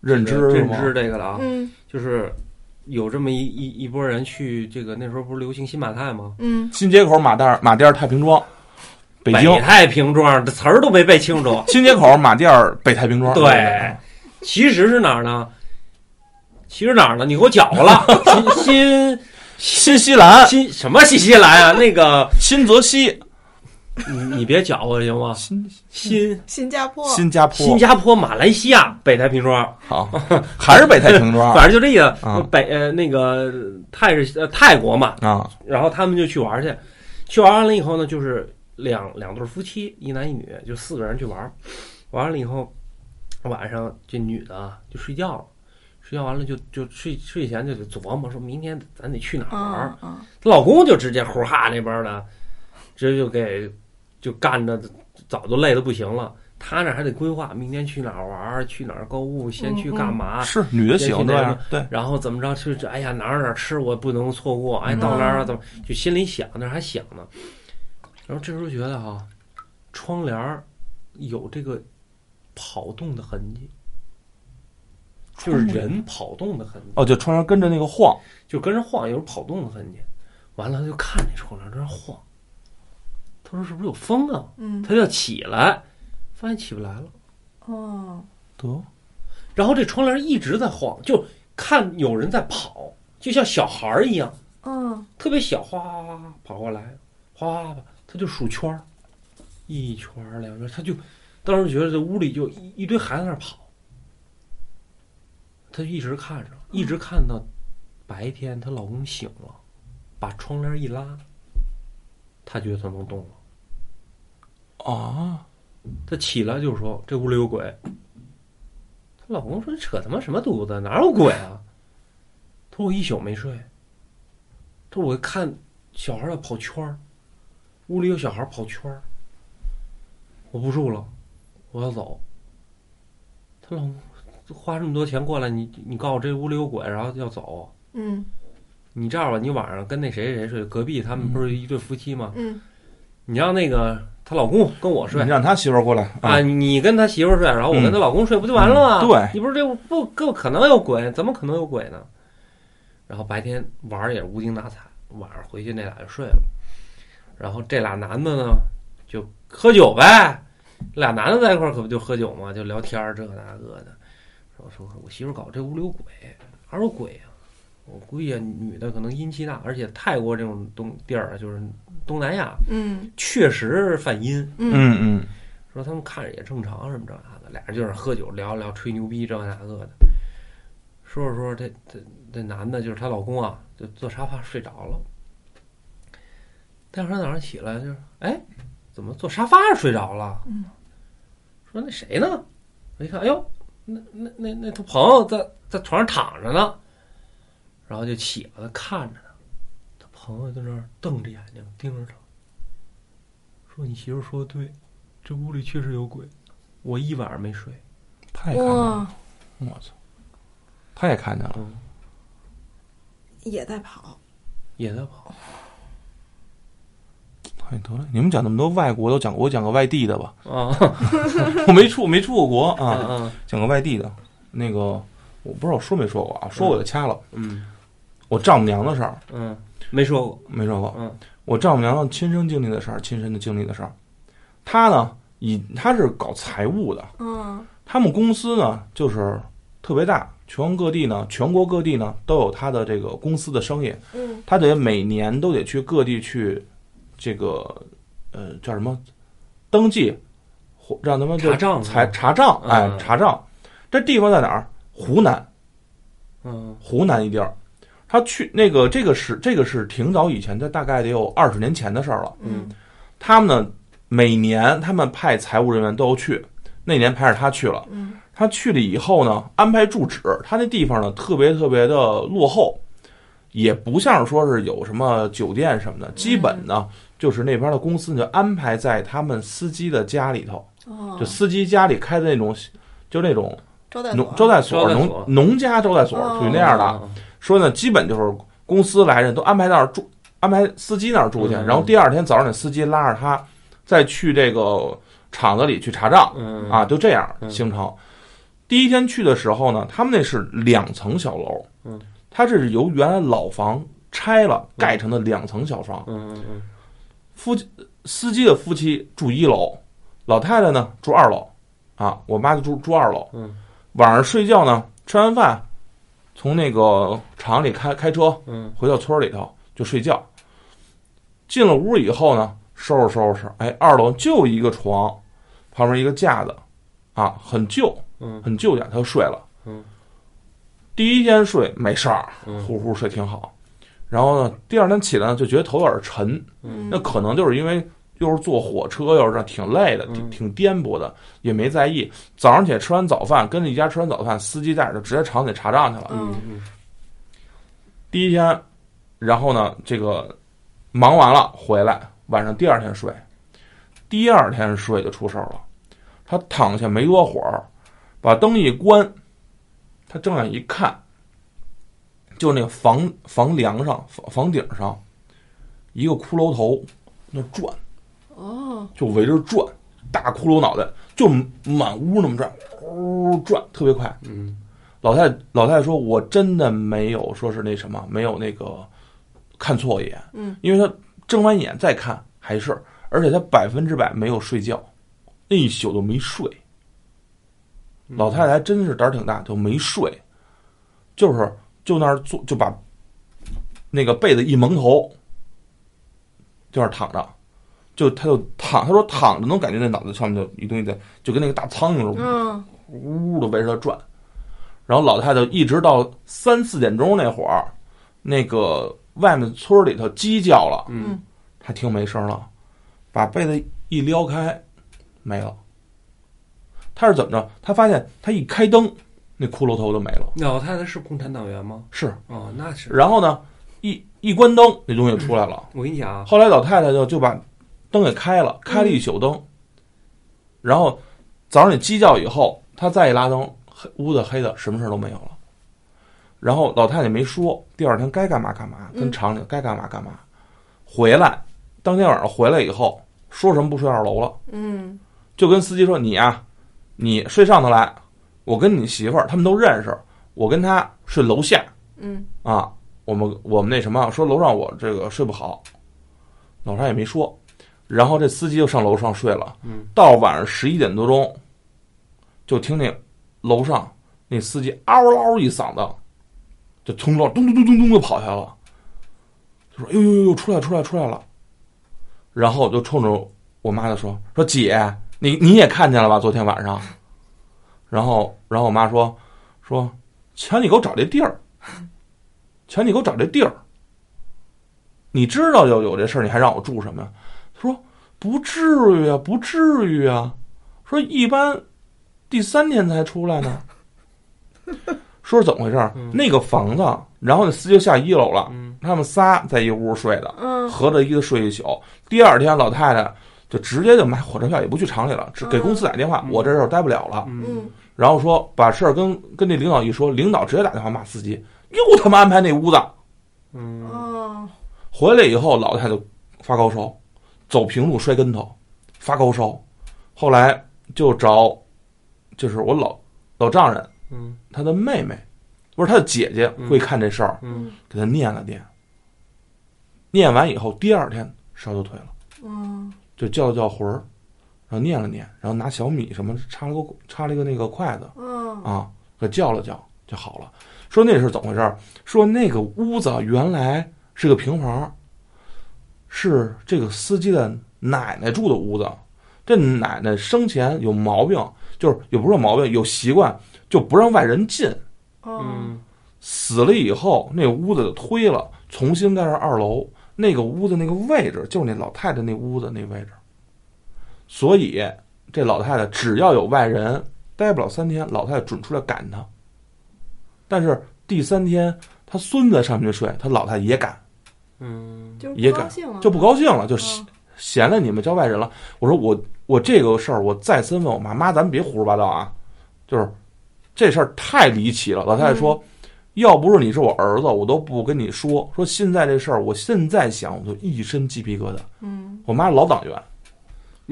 认知认知这个了啊，嗯就是有这么一一一波人去这个那时候不是流行新马泰吗？嗯新街口马甸儿马甸儿太平庄，北京太平庄这词儿都没背清楚。新街口马甸儿北太平庄。对，其实是哪儿呢？其实哪儿呢？你给我搅和了。(laughs) 新新新西兰、新什么新西兰啊？(laughs) 那个新泽西、你你别搅和行吗？新新新加坡，新加坡，新加坡、马来西亚、北太平庄，好，还是北太平庄。(laughs) 反正就这个啊。北呃那个泰是呃泰国嘛，啊？然后他们就去玩去，去玩完了以后呢，就是两两对夫妻，一男一女，就四个人去玩，玩完了以后，晚上这女的啊就睡觉了，睡觉完了就就睡睡前就得琢磨，说明天咱得去哪儿玩儿。她老公就直接呼哈那边的，直接就给就干着，早就累得不行了。他那还得规划明天去哪儿玩儿，去哪儿购物，先去干嘛，是女的喜欢这样，对，然后怎么着去这？哎呀，哪儿哪儿吃我不能错过，哎，到那儿怎么就心里想，那还想呢。然后这时候觉得哈、窗帘儿有这个跑动的痕迹，就是人跑动的痕迹，哦，就窗帘跟着那个晃，就跟着晃，有跑动的痕迹。完了他就看那窗帘在那晃，他说是不是有风啊？嗯。他就要起来，发现起不来了。哦。得。然后这窗帘一直在晃，就看有人在跑，就像小孩儿一样，嗯。特别小，哗哗哗哗跑过来，哗哗哗，他就数圈儿，一圈儿两圈儿，他就当时觉得这屋里就一一堆孩子在那儿跑，他就一直看着，一直看到白天她老公醒了，把窗帘一拉，她觉得她能动了。啊，她起来就说：“这屋里有鬼。”她老公说：“你扯他妈什么犊子？哪有鬼啊？”她说：“我一宿没睡。”她说：“我看小孩要跑圈儿，屋里有小孩跑圈儿，我不住了，我要走。”她老公花这么多钱过来，你你告诉我这屋里有鬼，然后要走。嗯你这样吧，你晚上跟那谁谁谁睡，隔壁他们不是一对夫妻吗？嗯你让那个她老公跟我睡你，让他媳妇儿过来啊，，你跟他媳妇儿睡，然后我跟她老公睡，不就完了吗？嗯对你不是这不不可能有鬼，怎么可能有鬼呢？然后白天玩儿也无精打采，晚上回去那俩就睡了。然后这俩男的呢，就喝酒呗。俩男的在一块儿可不就喝酒嘛，就聊天儿这个那个的。说说我媳妇搞这屋里有鬼，哪有鬼啊？我估计啊女的可能阴气大，而且泰国这种东地儿啊，就是东南亚，嗯确实犯阴。嗯嗯嗯，说他们看着也正常什么这那的，俩人就是喝酒聊聊吹牛逼这那个的。说着说着，这这这男的就是她老公啊，就坐沙发睡着了。第二天早上起来就是，哎，怎么坐沙发上睡着了？嗯说那谁呢？我一看，哎呦，那那那那他朋友在在床上躺着呢，然后就起来看着他，他朋友在那儿瞪着眼睛盯着他，说：“你媳妇说的对，这屋里确实有鬼，我一晚上没睡。他也看见了，哇我操，他也看见了，嗯，也在跑，也在跑。哎得了，你们讲那么多外国都讲过，我讲个外地的吧，啊，(laughs) 我没出没出过国啊，嗯讲个外地的，那个我不知道我说没说过啊，说我就掐了，嗯。我丈母娘的事儿嗯，没说过。没说过，嗯。我丈母娘亲身经历的事儿，亲身的经历的事儿，她呢以她是搞财务的，嗯。他们公司呢就是特别大，全国各地呢，全国各地呢都有他的这个公司的生意，嗯。他得每年都得去各地去，这个呃叫什么登记，或让他们查账查查账，哎嗯查账。这地方在哪儿？湖南，嗯湖南一地儿。他去那个这个是这个是挺早以前，这大概得有二十年前的事儿了。嗯他们呢每年他们派财务人员都要去，那年派着他去了。嗯他去了以后呢，安排住址，他那地方呢特别特别的落后，也不像是说是有什么酒店什么的，基本呢就是那边的公司呢就安排在他们司机的家里头，哦就，司机家里开的那种，就那种招待所农招待所、招待所农农家招待所，哦属于那样的。嗯说呢，基本就是公司来人都安排那儿住，安排司机那儿住去，嗯然后第二天早上那司机拉着他再去这个厂子里去查账。嗯啊，就这样嗯形成。第一天去的时候呢，他们那是两层小楼，嗯，它这是由原来老房拆了盖成的两层小房。嗯嗯夫司机的夫妻住一楼，老太太呢住二楼，啊，我妈就住住二楼。嗯晚上睡觉呢，吃完饭，从那个厂里开开车嗯回到村里头就睡觉。进了屋以后呢，收拾收拾，哎，二楼就一个床，旁边一个架子，啊，很旧，嗯很旧点，他就睡了。嗯，第一天睡没事呼呼睡挺好。然后呢，第二天起来呢，就觉得头有点沉，嗯那可能就是因为又是坐火车，又是这挺累的，挺嗯挺颠簸的，也没在意。早上起来吃完早饭，跟着一家吃完早饭，司机带着就直接厂里查账去了。嗯嗯第一天，然后呢，这个忙完了回来，晚上第二天睡，第二天睡就出事儿了。他躺下没多会儿，把灯一关，他睁眼一看，就那个房房梁上、房房顶上，一个骷髅头那转，哦，就围着转，大骷髅脑袋就满屋那么转，呜转，特别快。嗯老太老太太说：“我真的没有说是那什么，没有那个看错一眼，嗯，因为她睁完眼再看还是，而且他百分之百没有睡觉，那一宿都没睡。老太太还真是胆儿挺大，就没睡，就是就那儿坐，就把那个被子一蒙头，就那儿躺着，就他就躺，他说躺着能感觉那脑子上面就一东西在，就跟那个大苍蝇似的，嗯呜呜的围着他转。然后老太太一直到三四点钟那会儿，那个外面村里头鸡叫了，嗯他听没声了，把被子一撩开，没了。他是怎么着？他发现他一开灯，那骷髅头就没了。老太太是共产党员吗？是，哦，那是。然后呢，一一关灯，那东西就出来了。我跟你讲啊，后来老太太就就把灯给开了，开了一宿灯。然后早上你鸡叫以后，她再一拉灯，黑屋子黑的，什么事儿都没有了。然后老太太没说，第二天该干嘛干嘛，跟厂里该干嘛干嘛。回来，当天晚上回来以后，说什么不睡二楼了，嗯就跟司机说：“你啊，你睡上头来，我跟你媳妇儿他们都认识，我跟她睡楼下。”嗯啊，我们我们那什么说楼上我这个睡不好，老太也没说，然后这司机就上楼上睡了。嗯，到晚上十一点多钟，就听那楼上那司机嗷嗷一嗓子，就从楼咚咚咚咚咚就跑下来了，就说：“呦呦呦呦，出来出来出来了！”然后就冲着我妈就说：“说姐，你你也看见了吧？昨天晚上。”然后然后我妈说：“说，瞧你给我找这地儿。(laughs) ”瞧你给我找这地儿，你知道有有这事儿，你还让我住什么呀？他说不至于啊，不至于啊。说一般第三天才出来呢。(laughs) 说是怎么回事？那个房子，然后那司机就下一楼了，嗯他们仨在一屋睡的，嗯合着一个睡一宿。第二天老太太就直接就买火车票，也不去厂里了，只给公司打电话，我这事儿待不了了。然后说把事儿跟跟那领导一说，领导直接打电话骂司机，又他妈安排那屋子。嗯哦回来以后，老太太就发高烧，走平路摔跟头，发高烧。后来就找，就是我老老丈人嗯他的妹妹，不是他的姐姐，会看这事儿，嗯给他念了念。念完以后，第二天烧就退了，嗯就叫了叫魂儿，然后念了念，然后拿小米什么插了个插了一个那个筷子，嗯啊，给叫了叫就好了。说那是怎么回事儿？说那个屋子原来是个平房，是这个司机的奶奶住的屋子。这奶奶生前有毛病，就是也不是有毛病，有习惯就不让外人进。哦嗯死了以后，那屋子就推了，重新盖上二楼。那个屋子那个位置就是那老太太那屋子那位置，所以这老太太只要有外人，待不了三天，老太太准出来赶她。但是第三天，他孙子上面去睡，他老太太也赶，嗯就也敢不高兴了，就不高兴了，就嫌嗯嫌了你们叫外人了。我说我我这个事儿，我再三问我妈妈，咱们别胡说八道啊，就是这事儿太离奇了。老太太说，要不是你是我儿子，我都不跟你说。说现在这事儿，我现在想我就一身鸡皮疙瘩。嗯我妈老党员，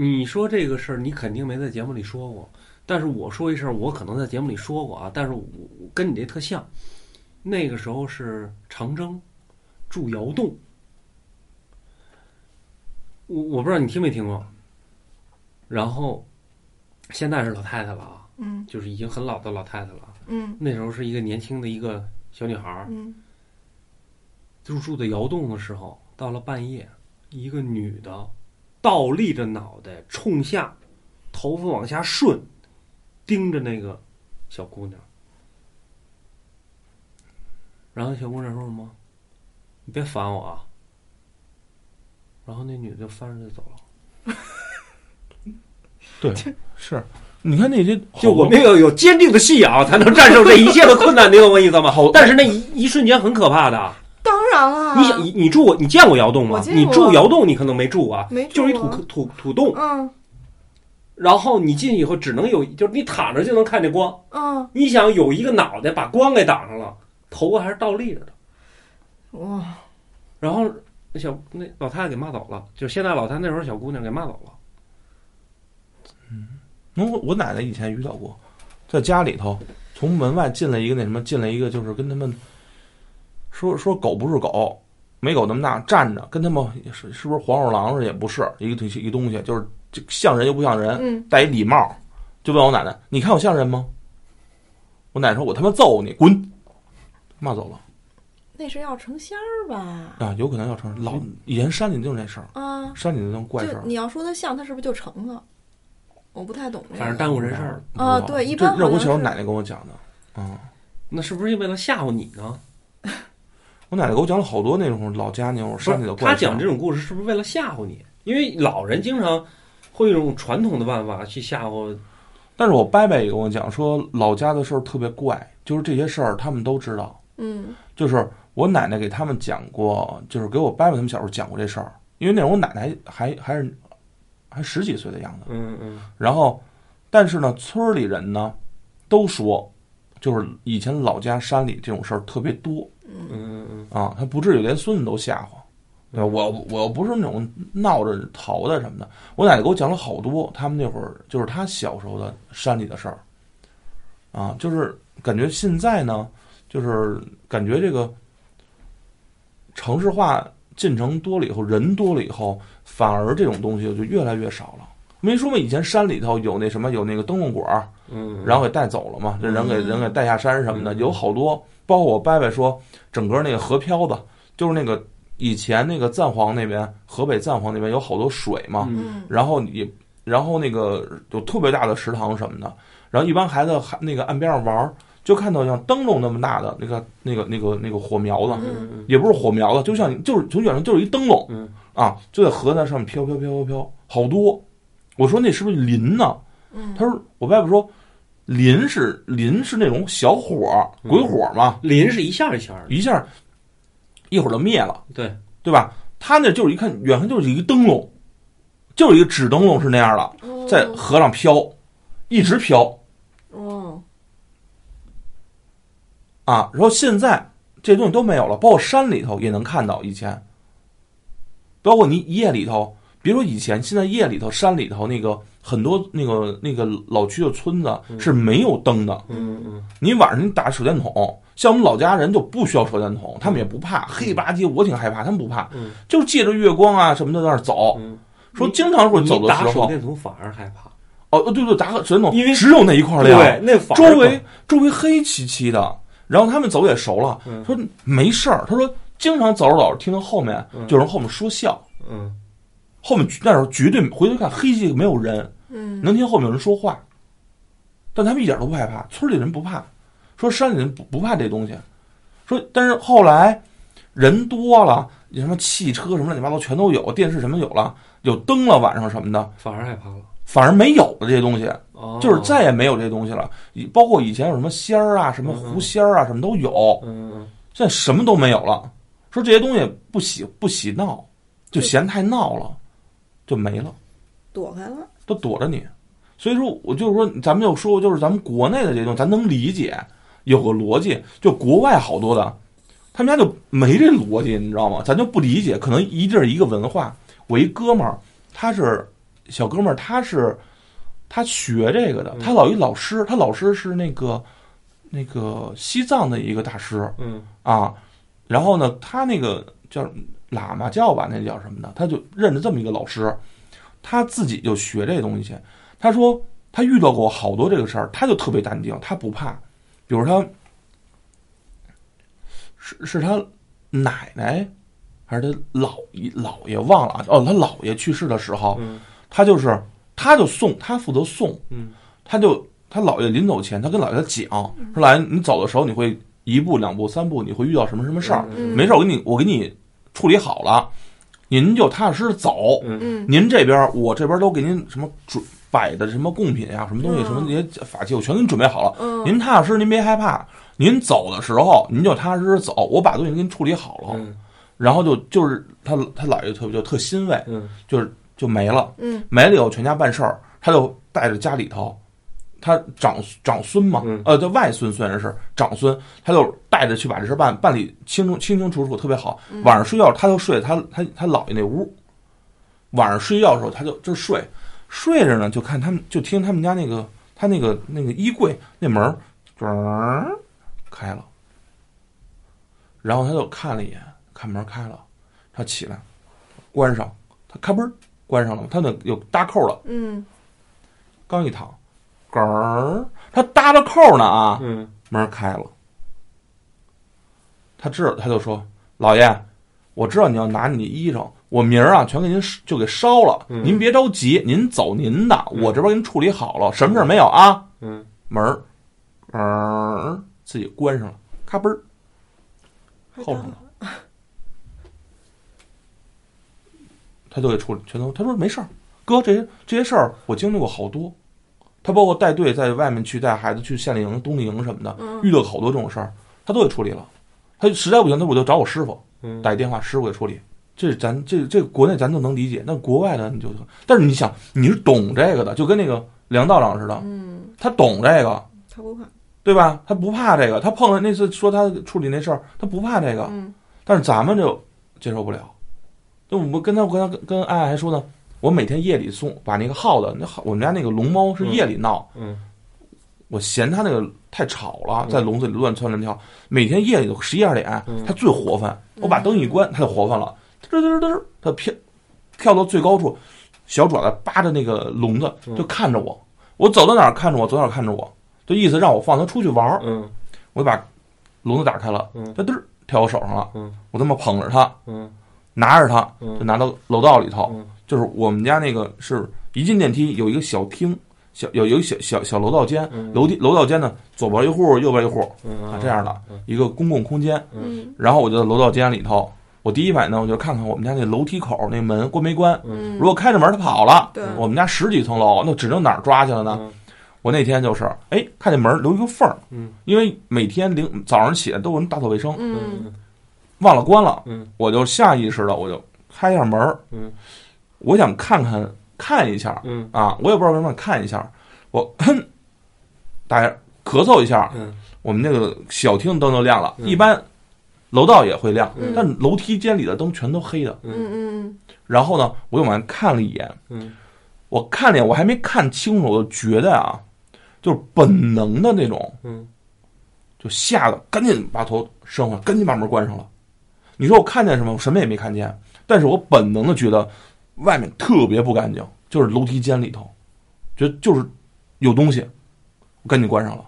你说这个事儿，你肯定没在节目里说过，但是我说一声，我可能在节目里说过啊，但是我我跟你这特像。那个时候是长征住窑洞，我我不知道你听没听过。然后现在是老太太了啊，嗯就是已经很老的老太太了。嗯那时候是一个年轻的一个小女孩儿，嗯就住在窑洞的时候，到了半夜，一个女的倒立着脑袋冲下，头发往下顺，盯着那个小姑娘。然后小姑娘说什么？你别烦我啊！然后那女的就翻着就走了。(laughs) 对，是，你看那些就我们要有坚定的信仰，才能战胜这一切的困难，你懂我意思吗？好但是那一一瞬间很可怕的。当然了，你想，你你住过，你见过窑洞吗？你住窑洞，你可能没住啊，没住就是一土过土土洞，嗯。然后你进去以后只能有，就是你躺着就能看见光。嗯。你想有一个脑袋把光给挡上了，头发还是倒立着的，哇。然后那小那老太太给骂走了，就现在老太太那时候小姑娘给骂走了。嗯我我奶奶以前遇到过，在家里头，从门外进来一个那什么，进来一个就是跟他们说说狗不是狗，没狗那么大，站着跟他们是是不是黄鼠狼似的？也不是，一个东西一个东西，就是这像人又不像人，嗯，戴一礼帽，就问我奶奶：“你看我像人吗？”我奶奶说：“我他妈揍你，滚！”骂走了那是要成仙儿吧？啊，有可能要成老以前山里就是那事儿，啊，山里的那种怪事儿，你要说他像，他是不是就成了？我不太懂这个。反正耽误人事儿。啊对一般这这我小时候奶奶跟我讲的，啊，那是不是为了吓唬你呢？我奶奶给我讲了好多那种老家那种山里的怪，他怪事儿。讲这种故事是不是为了吓唬你？因为老人经常会用传统的办法去吓唬。但是我伯伯也跟我讲说，老家的事儿特别怪，就是这些事儿他们都知道。嗯就是我奶奶给他们讲过，就是给我伯伯他们小时候讲过这事儿，因为那时候我奶奶还还是还十几岁的样子。嗯嗯然后，但是呢，村里人呢都说，就是以前老家山里这种事儿特别多嗯嗯嗯啊，他不至于连孙子都吓唬。对？我我又不是那种闹着逃的什么的，我奶奶给我讲了好多他们那会儿就是他小时候的山里的事儿，啊，就是感觉现在呢，就是感觉这个城市化进程多了以后，人多了以后，反而这种东西就越来越少了。没说嘛，以前山里头有那什么，有那个灯笼果儿，嗯，然后给带走了嘛，这人给嗯人给带下山什么的，嗯有好多，包括我伯伯说，整个那个河漂子，就是那个以前那个赞皇那边，河北赞皇那边有好多水嘛，然后你，然后那个有特别大的池塘什么的，然后一帮孩子还那个岸边上玩儿，就看到像灯笼那么大的那个那个那个那个火苗子，嗯嗯也不是火苗子，就像就是从远处就是一灯笼嗯啊，就在河那上面飘飘飘飘飘，好多。我说那是不是磷呢？嗯，他说我外婆说，磷是磷是那种小火鬼火嘛，磷是一下一下的，一下一会儿就灭了，对，对吧？他那就是一看远看就是一个灯笼，就是一个纸灯笼是那样的，哦。在河上飘，一直飘哦，啊。然后现在这东西都没有了，包括山里头也能看到以前，包括你夜里头，别说以前，现在夜里头山里头那个很多那个那个老区的村子是没有灯的，嗯嗯你晚上你打手电筒，像我们老家人就不需要手电筒，他们也不怕黑吧唧，我挺害怕，他们不怕，嗯就借着月光啊什么的在那儿走。嗯，说经常会走你打手的时候，电筒反而害怕，哦，对对，打个手电筒，因为只有那一块对亮，，那周围周围黑漆漆的。然后他们走也熟了，嗯说没事儿。他说经常走着走着听到后面嗯就有人后面说笑，嗯后面那时候绝对回头看黑漆没有人，嗯，能听后面有人说话，但他们一点都不害怕，村里人不怕，说山里人不不怕这东西，说但是后来人多了，什么汽车什么乱七八糟全都有，电视什么有了，有灯了晚上什么的，反而害怕了，反而没有了这些东西，哦，就是再也没有这些东西了，包括以前有什么仙儿啊、什么狐仙儿啊，什么都有，嗯嗯。现在什么都没有了。说这些东西不喜不喜闹，就嫌太闹了，就没了。躲开了，都躲着你。所以说，我就是说，咱们就说，就是咱们国内的这种，咱能理解，有个逻辑。就国外好多的，他们家就没这逻辑，你知道吗？咱就不理解，可能一地儿一个文化。我一哥们儿，他是小哥们儿，他是他学这个的，他老一老师，他老师是那个那个西藏的一个大师，嗯啊，然后呢，他那个叫喇嘛教吧，那叫什么呢，他就认着这么一个老师，他自己就学这东西去。他说他遇到过好多这个事儿，他就特别淡定，他不怕。比如他是是他奶奶还是他姥爷姥爷忘了啊？哦，他姥爷去世的时候，嗯他就是他就送，他负责送，嗯他就他姥爷临走前，他跟姥爷讲说：“来，你走的时候你会一步两步三步，你会遇到什么什么事儿？嗯没事儿，我给你我给你处理好了，您就踏踏实实走。嗯嗯您这边我这边都给您什么准摆的什么贡品呀、什么东西，嗯什么那些法器，我全给您准备好了。嗯，您踏踏实实，您别害怕。您走的时候，您就踏踏实实走，我把东西给您处理好了。嗯然后就就是他他姥爷特就特欣慰，嗯就是就没了。嗯没了以后，全家办事儿，他就带着家里头，他长长孙嘛，嗯。呃，他外孙虽然是长孙，他就带着去把这事办办理清楚清清楚楚，特别好。晚上睡觉，他就睡他他他姥爷那屋，晚上睡觉的时候，他就就睡，睡着呢，就看他们就听他们家那个他那个那个衣柜那门儿开了，然后他就看了一眼，看门开了，他起来，关上，他开嘣关上了，他那有搭扣了，嗯，刚一躺，嗝儿，他搭着扣呢啊，嗯门开了。他知道，他就说：“老爷，我知道你要拿你衣裳，我明儿啊全给您就给烧了，嗯您别着急，您走您的，嗯我这边给您处理好了，什么事儿没有啊？”嗯门儿，呃，自己关上了，咔嘣儿，扣上了，他就给处理全都。他说没事儿，哥，这些这些事儿我经历过好多。他包括带队在外面去带孩子去夏令营、冬令营什么的，嗯。遇到好多这种事儿，他都给处理了。他实在不行，他我就找我师傅嗯，打一电话，师傅给处理。这咱这这国内咱都能理解，那国外的你就，但是你想你是懂这个的，就跟那个梁道长似的，嗯，他懂这个，他不怕，对吧？他不怕这个，他碰了那次说他处理那事儿，他不怕这个，嗯。但是咱们就接受不了。就我们跟他跟他跟爱爱还说呢，我每天夜里送把那个耗子，那耗我们家那个龙猫是夜里闹，嗯。我嫌它那个太吵了，嗯。在笼子里乱窜乱跳。每天夜里十一二点嗯，它最活泛。我把灯一关，它就活泛了，嘚嘚嘚嘚，它跳跳到最高处，小爪子扒着那个笼子，嗯。就看着我。我走到哪儿看着我，走到哪儿看着我，就意思让我放它出去玩儿。嗯。我就把笼子打开了，嗯。它嘚儿跳我手上了，嗯。我这么捧着它，嗯。拿着它，就嗯拿到楼道里头。嗯就是我们家那个是一进电梯有一个小厅，小有有一个小小小楼道间，嗯楼梯楼道间呢左边一户右边一户嗯啊这样的一个公共空间。嗯然后我就在楼道间里头，我第一反应呢我就看看我们家那楼梯口那门关没关。嗯，如果开着门他跑了，对我们家十几层楼，那指定哪儿抓去了呢？嗯我那天就是，哎，看见门留一个缝儿，嗯因为每天零早上起来都有人打扫卫生，忘了关了，嗯我就下意识的我就开一下门，嗯我想看看看一下，嗯啊，我也不知道为什么看一下，我哼，大家咳嗽一下，嗯我们那个小厅灯都亮了，嗯一般楼道也会亮，嗯但楼梯间里的灯全都黑的。嗯嗯然后呢，我又往外看了一眼，嗯我看了一眼，我还没看清楚，我就觉得啊，就是本能的那种，嗯就吓得赶紧把头伸回来，赶紧把门关上了。你说我看见什么？我什么也没看见，但是我本能的觉得外面特别不干净，就是楼梯间里头，觉得就是有东西，我赶紧关上了。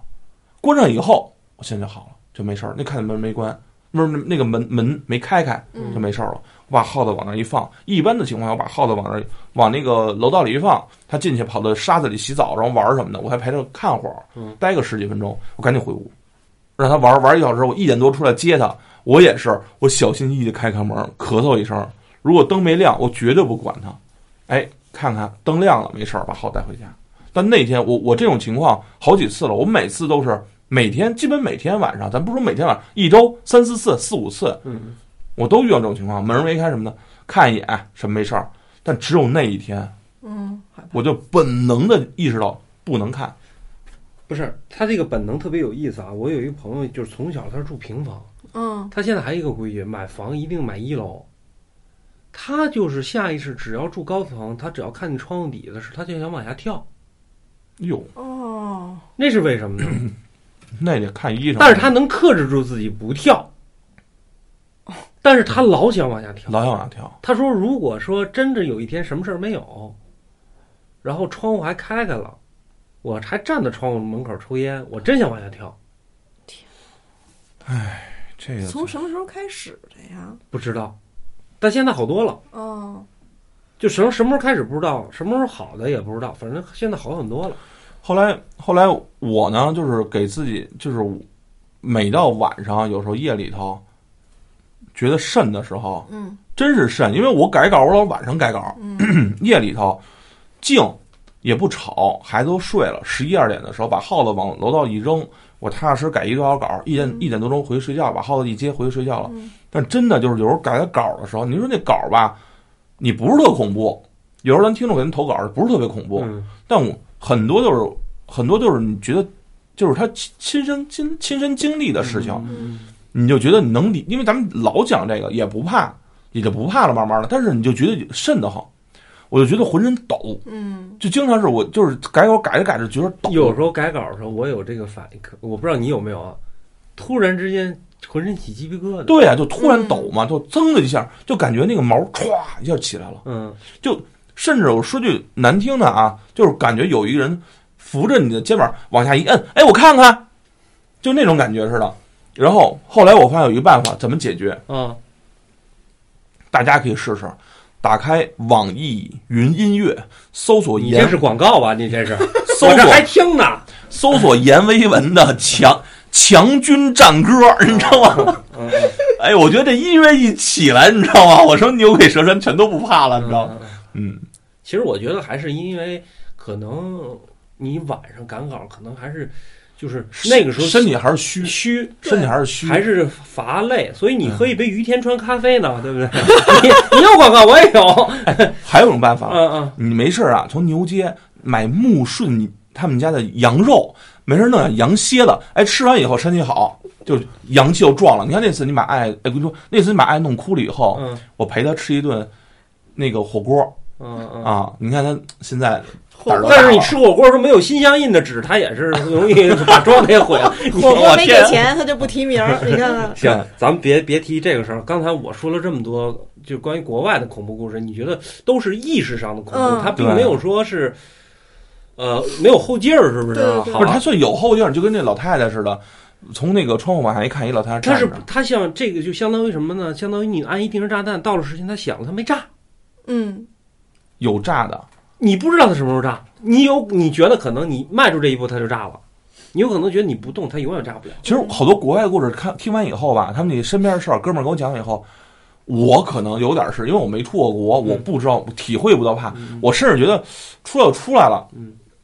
关上以后，我现在就好了，就没事儿。那看见门没关，不是那个门门没开开，嗯就没事儿了。我把耗子往那儿一放，一般的情况下，我把耗子往那儿往那个楼道里一放，它进去跑到沙子里洗澡，然后玩什么的，我还陪着看会儿嗯，待个十几分钟，我赶紧回屋，让它玩玩儿一小时。我一点多出来接它，我也是，我小心翼翼的开开门，咳嗽一声，如果灯没亮，我绝对不管它。哎，看看灯亮了，没事儿，把号带回家。但那天我我这种情况好几次了，我每次都是每天基本每天晚上，咱不说每天晚上，一周三四次、四五次，嗯我都遇到这种情况，门没开什么的，看一眼什么没事儿，但只有那一天，嗯，我就本能的意识到不能看。不是他这个本能特别有意思啊！我有一个朋友，就是从小他是住平房，嗯他现在还有一个规矩，买房一定买一楼。他就是下意识，只要住高层，他只要看见窗户底的事，他就想往下跳。哟，哦，那是为什么呢？(coughs) 那得看医生。但是他能克制住自己不跳，但是他老想往下跳。老想往下跳，他说，如果说真的有一天什么事儿没有，然后窗户还开开了，我还站在窗户门口抽烟，我真想往下跳。天，哎这个从什么时候开始的呀？不知道，但现在好多了。哦，就什么什么时候开始不知道，什么时候好的也不知道，反正现在好很多了。后来后来我呢，就是给自己，就是每到晚上，有时候夜里头觉得瘆的时候，嗯真是瘆，因为我改稿，我老晚上改稿，嗯 (clears throat) 夜里头静也不吵，孩子都睡了，十一二点的时候把耗子往楼道一扔，我踏踏实实改一个小稿，一点嗯。一点多钟回去睡觉，把耗子一接回去睡觉了。嗯。但真的就是有时候改稿的时候，你说那稿吧，你不是特恐怖，有时候咱听众给人投稿不是特别恐怖，嗯。但我很多就是很多就是你觉得就是他亲亲身亲亲身经历的事情，嗯你就觉得你能理，因为咱们老讲这个也不怕，也就不怕了，慢慢的，但是你就觉得瘆得慌，我就觉得浑身抖，嗯就经常是我就是改稿改着改着觉得抖，有时候改稿的时候，我有这个反应，可我不知道你有没有啊？突然之间浑身起鸡皮疙瘩。，对啊，就突然抖嘛，就噌的一下，就感觉那个毛歘一下起来了。嗯，就甚至我说句难听的啊，就是感觉有一个人扶着你的肩膀往下一摁，哎，我看看，就那种感觉似的。然后后来我发现有一个办法，怎么解决？嗯，大家可以试试，打开网易云音乐，搜索严你这是广告吧？你这是，搜 (laughs) 我这还听呢。搜索阎维文的 (laughs) 强强军战歌，你知道吗？嗯，(laughs) 哎，我觉得这音乐一起来，你知道吗？我说牛鬼蛇神全都不怕了，你知道吗？嗯嗯，其实我觉得还是因为可能你晚上赶稿，可能还是就是那个时候身体还是虚，虚，身体还是虚，还是乏累，所以你喝一杯于天川咖啡呢，对不对？(laughs) 你你有广告，我也有。还有一种办法，嗯嗯，你没事啊，从牛街买木顺他们家的羊肉，没事弄点羊蝎子，哎，吃完以后身体好，就阳气又壮了。你看那次你把爱，哎，我跟你说，那次你把爱弄哭了以后，嗯我陪他吃一顿那个火锅嗯嗯。啊，你看他现在 (laughs) 但是你吃火锅时候没有心相印的纸，它也是容易 (laughs) 把妆给毁了。火锅没给钱，他就不提名。(laughs) 你看看，行，咱们别别提这个事儿。刚才我说了这么多，就关于国外的恐怖故事，你觉得都是意识上的恐怖，嗯对它并没有说是，呃，没有后劲儿，是不是？对对对不是他算有后劲儿，就跟那老太太似的，从那个窗户往下一看，一老太太它是站着，它像这个就相当于什么呢？相当于你安一定时炸弹，到了时间它响了，它没炸，嗯，有炸的，你不知道它什么时候炸，你有你觉得可能你迈出这一步它就炸了，你有可能觉得你不动它永远炸不了。其实好多国外的故事看听完以后吧，他们那身边的事儿，哥们儿跟我讲了以后，我可能有点是因为我没出过国，我不知道体会不到怕，我甚至觉得出来就出来了，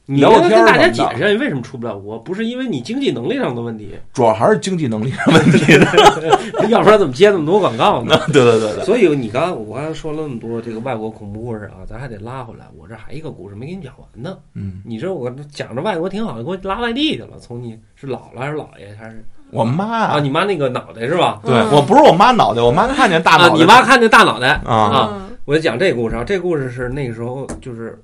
你应聊个天儿该跟大家解释，你为什么出不了国，不是因为你经济能力上的问题，主要还是经济能力上问题。(laughs) 要不然怎么接那么多广告呢？(laughs) 对对对对，所以你刚刚我刚才说了那么多这个外国恐怖故事啊，咱还得拉回来。我这还一个故事没给你讲完呢。嗯，你这我讲着外国挺好，给我拉外地去了。从你是姥姥还是姥爷还是我妈啊？你妈那个脑袋是吧？对嗯我不是我妈脑袋，我妈看见大脑啊，你妈看见大脑袋啊我就讲这个故事啊，这个故事是那个时候就是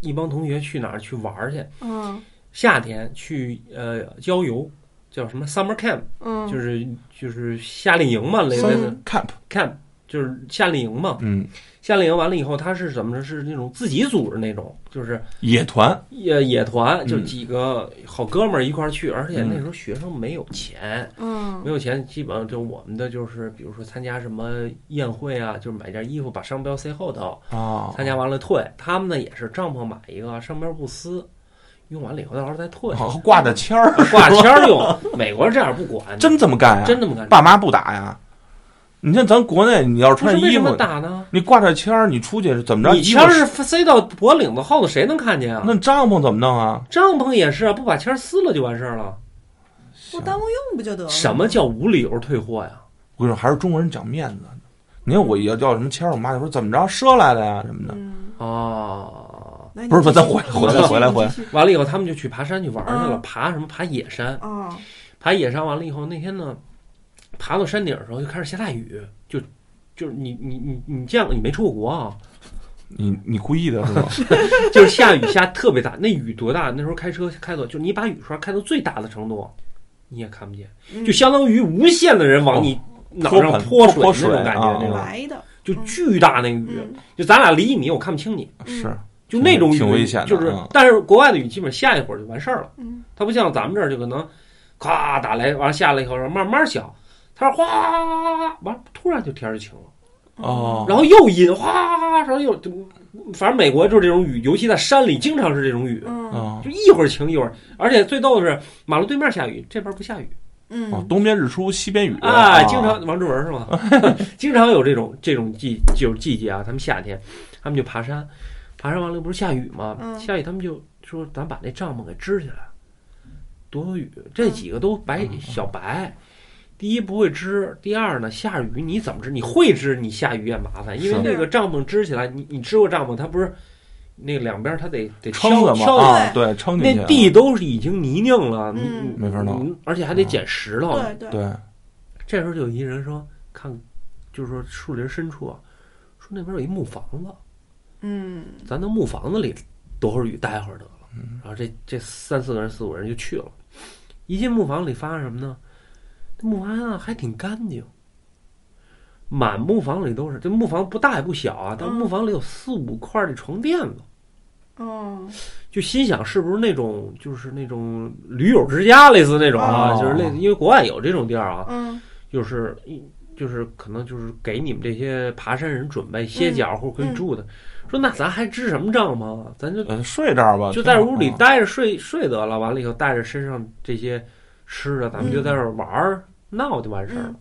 一帮同学去哪儿去玩儿去，嗯。夏天去呃郊游，叫什么？Summer camp，嗯，就是就是夏令营嘛，类似。的 camp，camp 就是夏令营嘛。嗯，夏令营完了以后，他是怎么着？是那种自己组织那种，就是野团，野野团，就嗯几个好哥们儿一块儿去，而且嗯那时候学生没有钱，嗯没有钱，基本上就我们的就是，比如说参加什么宴会啊，就是买件衣服把商标塞后头，啊，参加完了退。他们呢也是帐篷买一个，商标不撕，用完了以后到时候再退，好挂着签儿，挂签儿用。美国人这样不管，真这么干呀？真这么干。爸妈不打呀？你像咱国内，你要是不是为什么穿衣服，打呢？你挂着签儿，你出去是怎么着？你签儿是塞到脖领子后头，谁能看见啊？那帐篷怎么弄啊？帐篷也是啊，不把签儿撕了就完事儿了。不耽误用不就得了？什么叫无理由退货呀？我跟你说，还是中国人讲面子。你看我要要什么签儿，我妈就说怎么着赊来的呀什么的。嗯，哦，来不是不是咱回来回来回来回来完了以后，他们就去爬山去玩去了，嗯爬什么？爬野山。啊，爬野山完了以后，那天呢，爬到山顶的时候就开始下大雨，就就是你你你你见过？你没出过国啊？你你故意的是吗？(laughs) 就是下雨下特别大，那雨多大？那时候开车开到，就是你把雨刷开到最大的程度，你也看不见，嗯就相当于无限的人往你脑上泼泼泼水水那种感觉，啊那种来的，就巨大那雨，嗯就咱俩离一米，我看不清你。是，就那种雨挺危险的就是嗯，但是国外的雨基本下一会儿就完事儿了，嗯它不像咱们这儿就可能，咔打雷，完了下来以后慢慢小，它是哗，完了突然就天儿就晴了，哦，然后又阴，哗，然后又就，反正美国就是这种雨，尤其在山里经常是这种雨，就一会儿晴一会儿，而且最逗的是马路对面下雨，这边不下雨，嗯哦，东边日出西边雨，哎，啊经常王志文是吗？(laughs) 经常有这种这种季就是季节啊，他们夏天他们就爬山，爬山完了不是下雨吗？嗯下雨他们就说咱把那帐篷给支起来，躲躲雨。这几个都白小白，第一不会织，第二呢下雨你怎么织？你会织，你下雨也麻烦，因为那个帐篷支起来，你你支过帐篷，它不是那个两边它得得撑的嘛啊，对，撑进去那地都是已经泥泞了，你嗯。你没法弄。而且还得捡石头。对对，对，这时候就有一人说，看，就是说树林深处啊，说那边有一木房子，嗯。咱到木房子里躲会儿雨，待会儿得了。然后这这三四个人、四五个人就去了。一进木房里，发现什么呢？这木房啊还挺干净，满木房里都是。这木房不大也不小啊，但嗯木房里有四五块的床垫子。哦，就心想是不是那种就是那种驴友之家类似那种啊，哦就是类似，因为国外有这种地儿啊，嗯就是一就是可能就是给你们这些爬山人准备歇脚或者可以住的。说那咱还支什么帐篷啊？咱就呃，睡这儿吧，就在屋里待着睡睡得了。完了以后带着身上这些吃的，咱们就在这儿玩儿闹就完事儿了。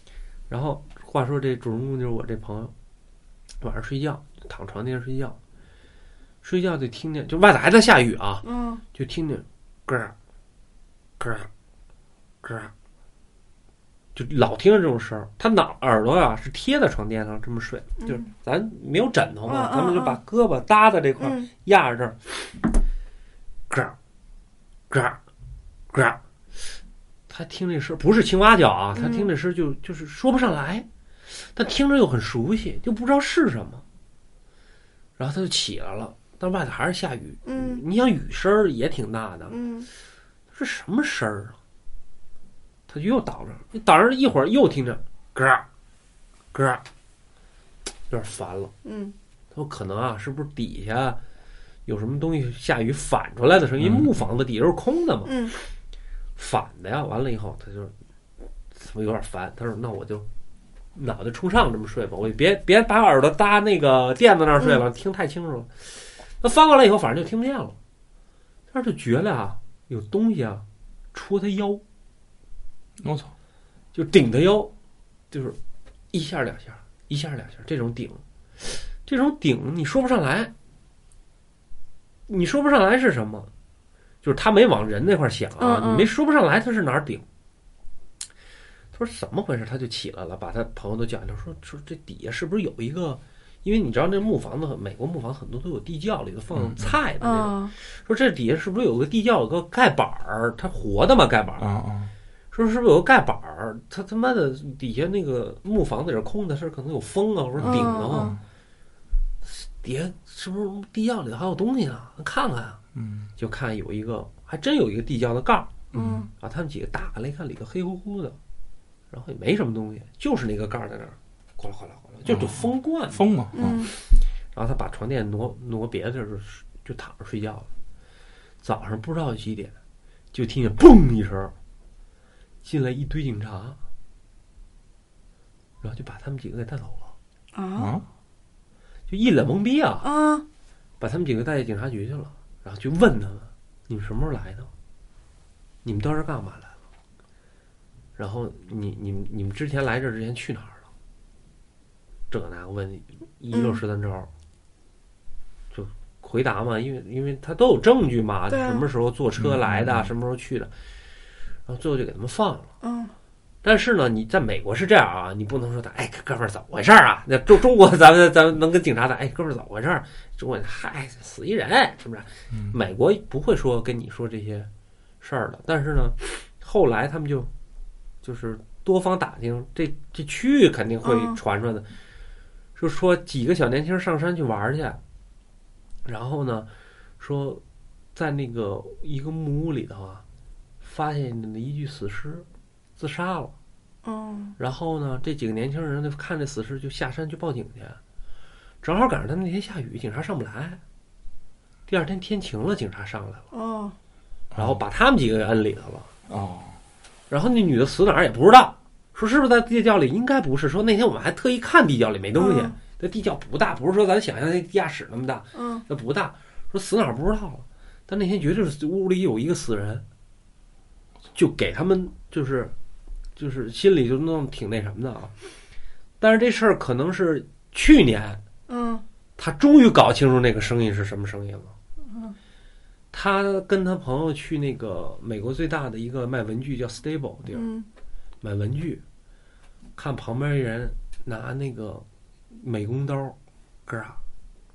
(laughs) 然后话说这主人公就是我这朋友，晚上睡觉躺床垫上睡觉，睡觉就听见就外头还在下雨啊，嗯就听见咯咯咯，就老听着这种声儿。他脑耳朵啊是贴在床垫上这么睡，就是咱没有枕头嘛，咱们就把胳膊搭在这块，嗯压着这儿，咯咯咯儿。他听这声不是青蛙叫啊，他听这声就就是说不上来，但听着又很熟悉，就不知道是什么。然后他就起来了，但外头还是下雨。嗯你想雨声也挺大的，嗯是什么声儿啊？他就又倒着，倒着一会儿又听着咯儿咯，有点烦了。嗯他说可能啊，是不是底下有什么东西下雨反出来的声音？因为嗯木房子底下是空的嘛，嗯反的呀。完了以后，他就我有点烦，他说那我就脑袋冲上这么睡吧，我也别别把耳朵搭那个垫子那儿睡了，听太清楚了。那翻过来以后，反正就听不见了，但是就觉得啊，有东西啊戳他腰，我操，就顶他腰，就是一下两下，一下两下，这种顶，这种顶你说不上来，你说不上来是什么，就是他没往人那块儿想啊，你没说不上来他是哪儿顶。他说怎么回事？他就起来了，把他朋友都叫来，说说这底下是不是有一个？因为你知道那木房子，美国木房很多都有地窖，里头放嗯菜的那种。啊说这底下是不是有个地窖，有个盖板儿？它活的嘛，盖板儿。啊啊，说是不是有个盖板儿？他他妈的底下那个木房子也是空的，是可能有风啊，或者顶的嘛。嗯底下是不是地窖里还有东西呢？看看啊，嗯。就看有一个，还真有一个地窖的盖儿嗯。啊。他们几个打开来一看，里头黑乎乎的，然后也没什么东西，就是那个盖儿在那儿，哗啦哗啦哗啦，就就风灌嘛。风嘛，嗯。然后他把床垫挪挪别的地儿，就躺着睡觉了。早上不知道几点，就听见嘣一声，进来一堆警察，然后就把他们几个给带走了，啊。啊，就一脸懵逼啊，啊。把他们几个带去警察局去了，然后就问他们：“你们什么时候来的？你们到这干嘛来了？然后你你们你们之前来这之前去哪儿了？这个那个问一溜十三招，就回答嘛，因为因为他都有证据嘛，什么时候坐车来的，什么时候去的，然后最后就给他们放了。嗯但是呢，你在美国是这样啊，你不能说他，哎，哥们儿怎么回事儿啊？那中中国咱们咱们能跟警察打，哎，哥们儿怎么回事儿？中国嗨死一人，是不是？嗯美国不会说跟你说这些事儿的。但是呢，后来他们就就是多方打听，这这区域肯定会嗯传出来的，就说几个小年轻上山去玩儿去，然后呢，说在那个一个木屋里头啊，发现了一具死尸，自杀了。嗯然后呢，这几个年轻人就看这死尸就下山去报警去，正好赶上他们那天下雨，警察上不来。第二天天晴了，警察上来了，哦然后把他们几个给摁里头了。哦，然后那女的死哪儿也不知道，说是不是在地窖里？应该不是。说那天我们还特意看地窖里没东西嗯，那地窖不大，不是说咱想象那地下室那么大，嗯那不大。说死哪儿不知道了，但那天绝对是屋里有一个死人，就给他们就是就是心里就弄得挺那什么的啊。但是这事儿可能是去年嗯他终于搞清楚那个声音是什么声音了。嗯他跟他朋友去那个美国最大的一个卖文具叫 Stable 地儿嗯买文具，看旁边一人拿那个美工刀，咯啊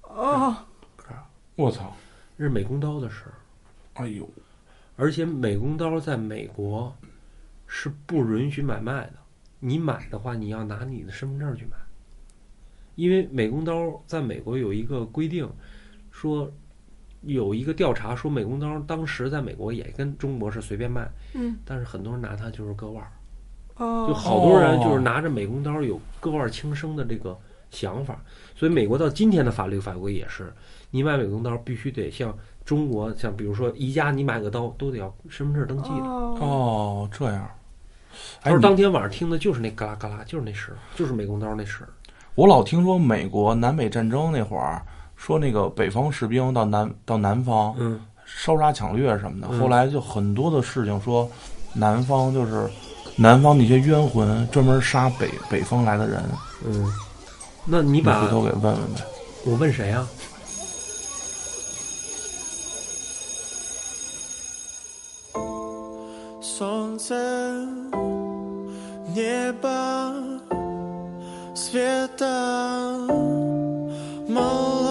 哦咯啊，我操，这是美工刀的事儿。哎呦，而且美工刀在美国是不允许买卖的，你买的话，你要拿你的身份证去买，因为美工刀在美国有一个规定，说有一个调查说美工刀当时在美国也跟中国是随便卖，嗯。但是很多人拿它就是割腕儿，哦。就好多人就是拿着美工刀有割腕轻生的这个想法，所以美国到今天的法律法规也是，你买美工刀必须得像中国，像比如说宜家，你买个刀都得要身份证登记的。哦，哦，这样。他说哎你当天晚上听的就是那嘎啦嘎啦，就是那声儿，就是美工刀那声儿。我老听说美国南北战争那会儿，说那个北方士兵到南到南方嗯，烧杀抢掠什么的，嗯后来就很多的事情说，南方就是南方那些冤魂专门杀北北方来的人，嗯，那你你把回头给问问呗。我问谁啊？ Солнце, небо, света мало.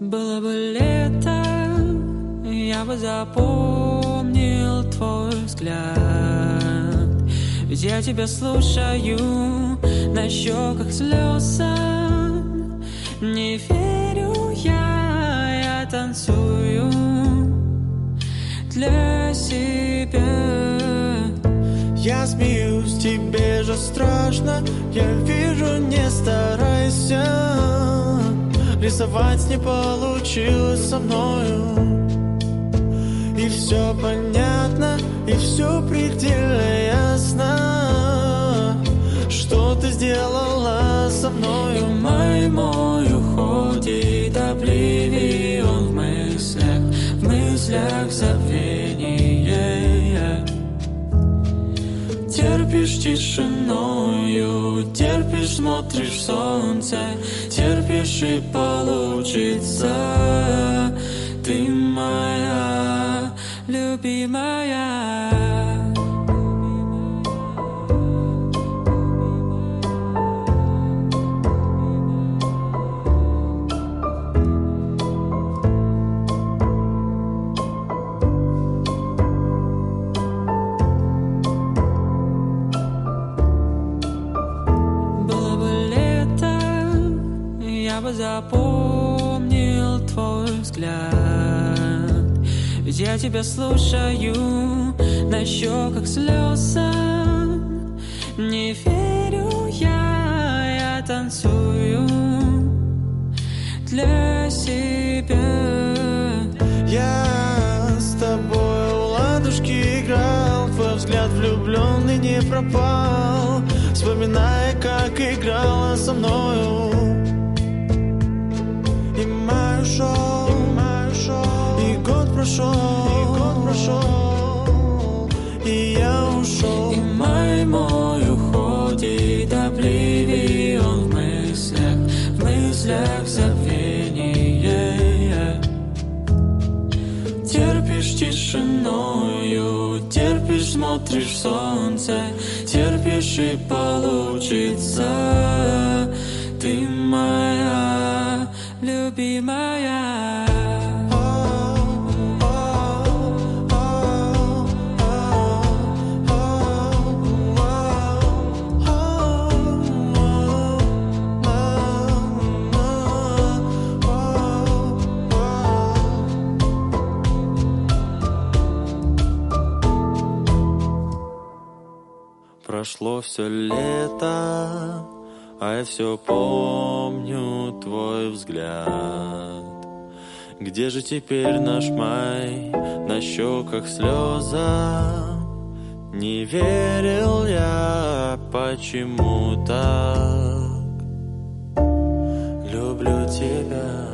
Было бы лето, я бы запомнил твой взгляд Ведь я тебя слушаю, на щеках слезы Не верю я, я танцую для себя. Я смеюсь, тебе же страшно. Я вижу, не старайся. Рисовать не получилось со мною. И все понятно, и все предельно ясно Что ты сделала со мною май мой уходит обливион в мыслях, в мыслях забвение. Терпишь тишиною, терпишь, смотришь солнце, терпишь и получится. Ты моя любимая. запомнил твой взгляд. Ведь я тебя слушаю, на щеках слезы Не верю я, я танцую для себя. Я с тобой в ладушки играл Твой взгляд влюбленный не пропал. Вспоминая, как играла со мною прошел, и год прошел И я ушел И май мой уходит обливион в мыслях, в мыслях забвение. Терпишь тишиною, терпишь, смотришь солнце, терпишь и получится. Ты моя любимая. Прошло все лето, а я все помню твой взгляд. Где же теперь наш май? На щеках слеза. Не верил я, почему так? Люблю тебя.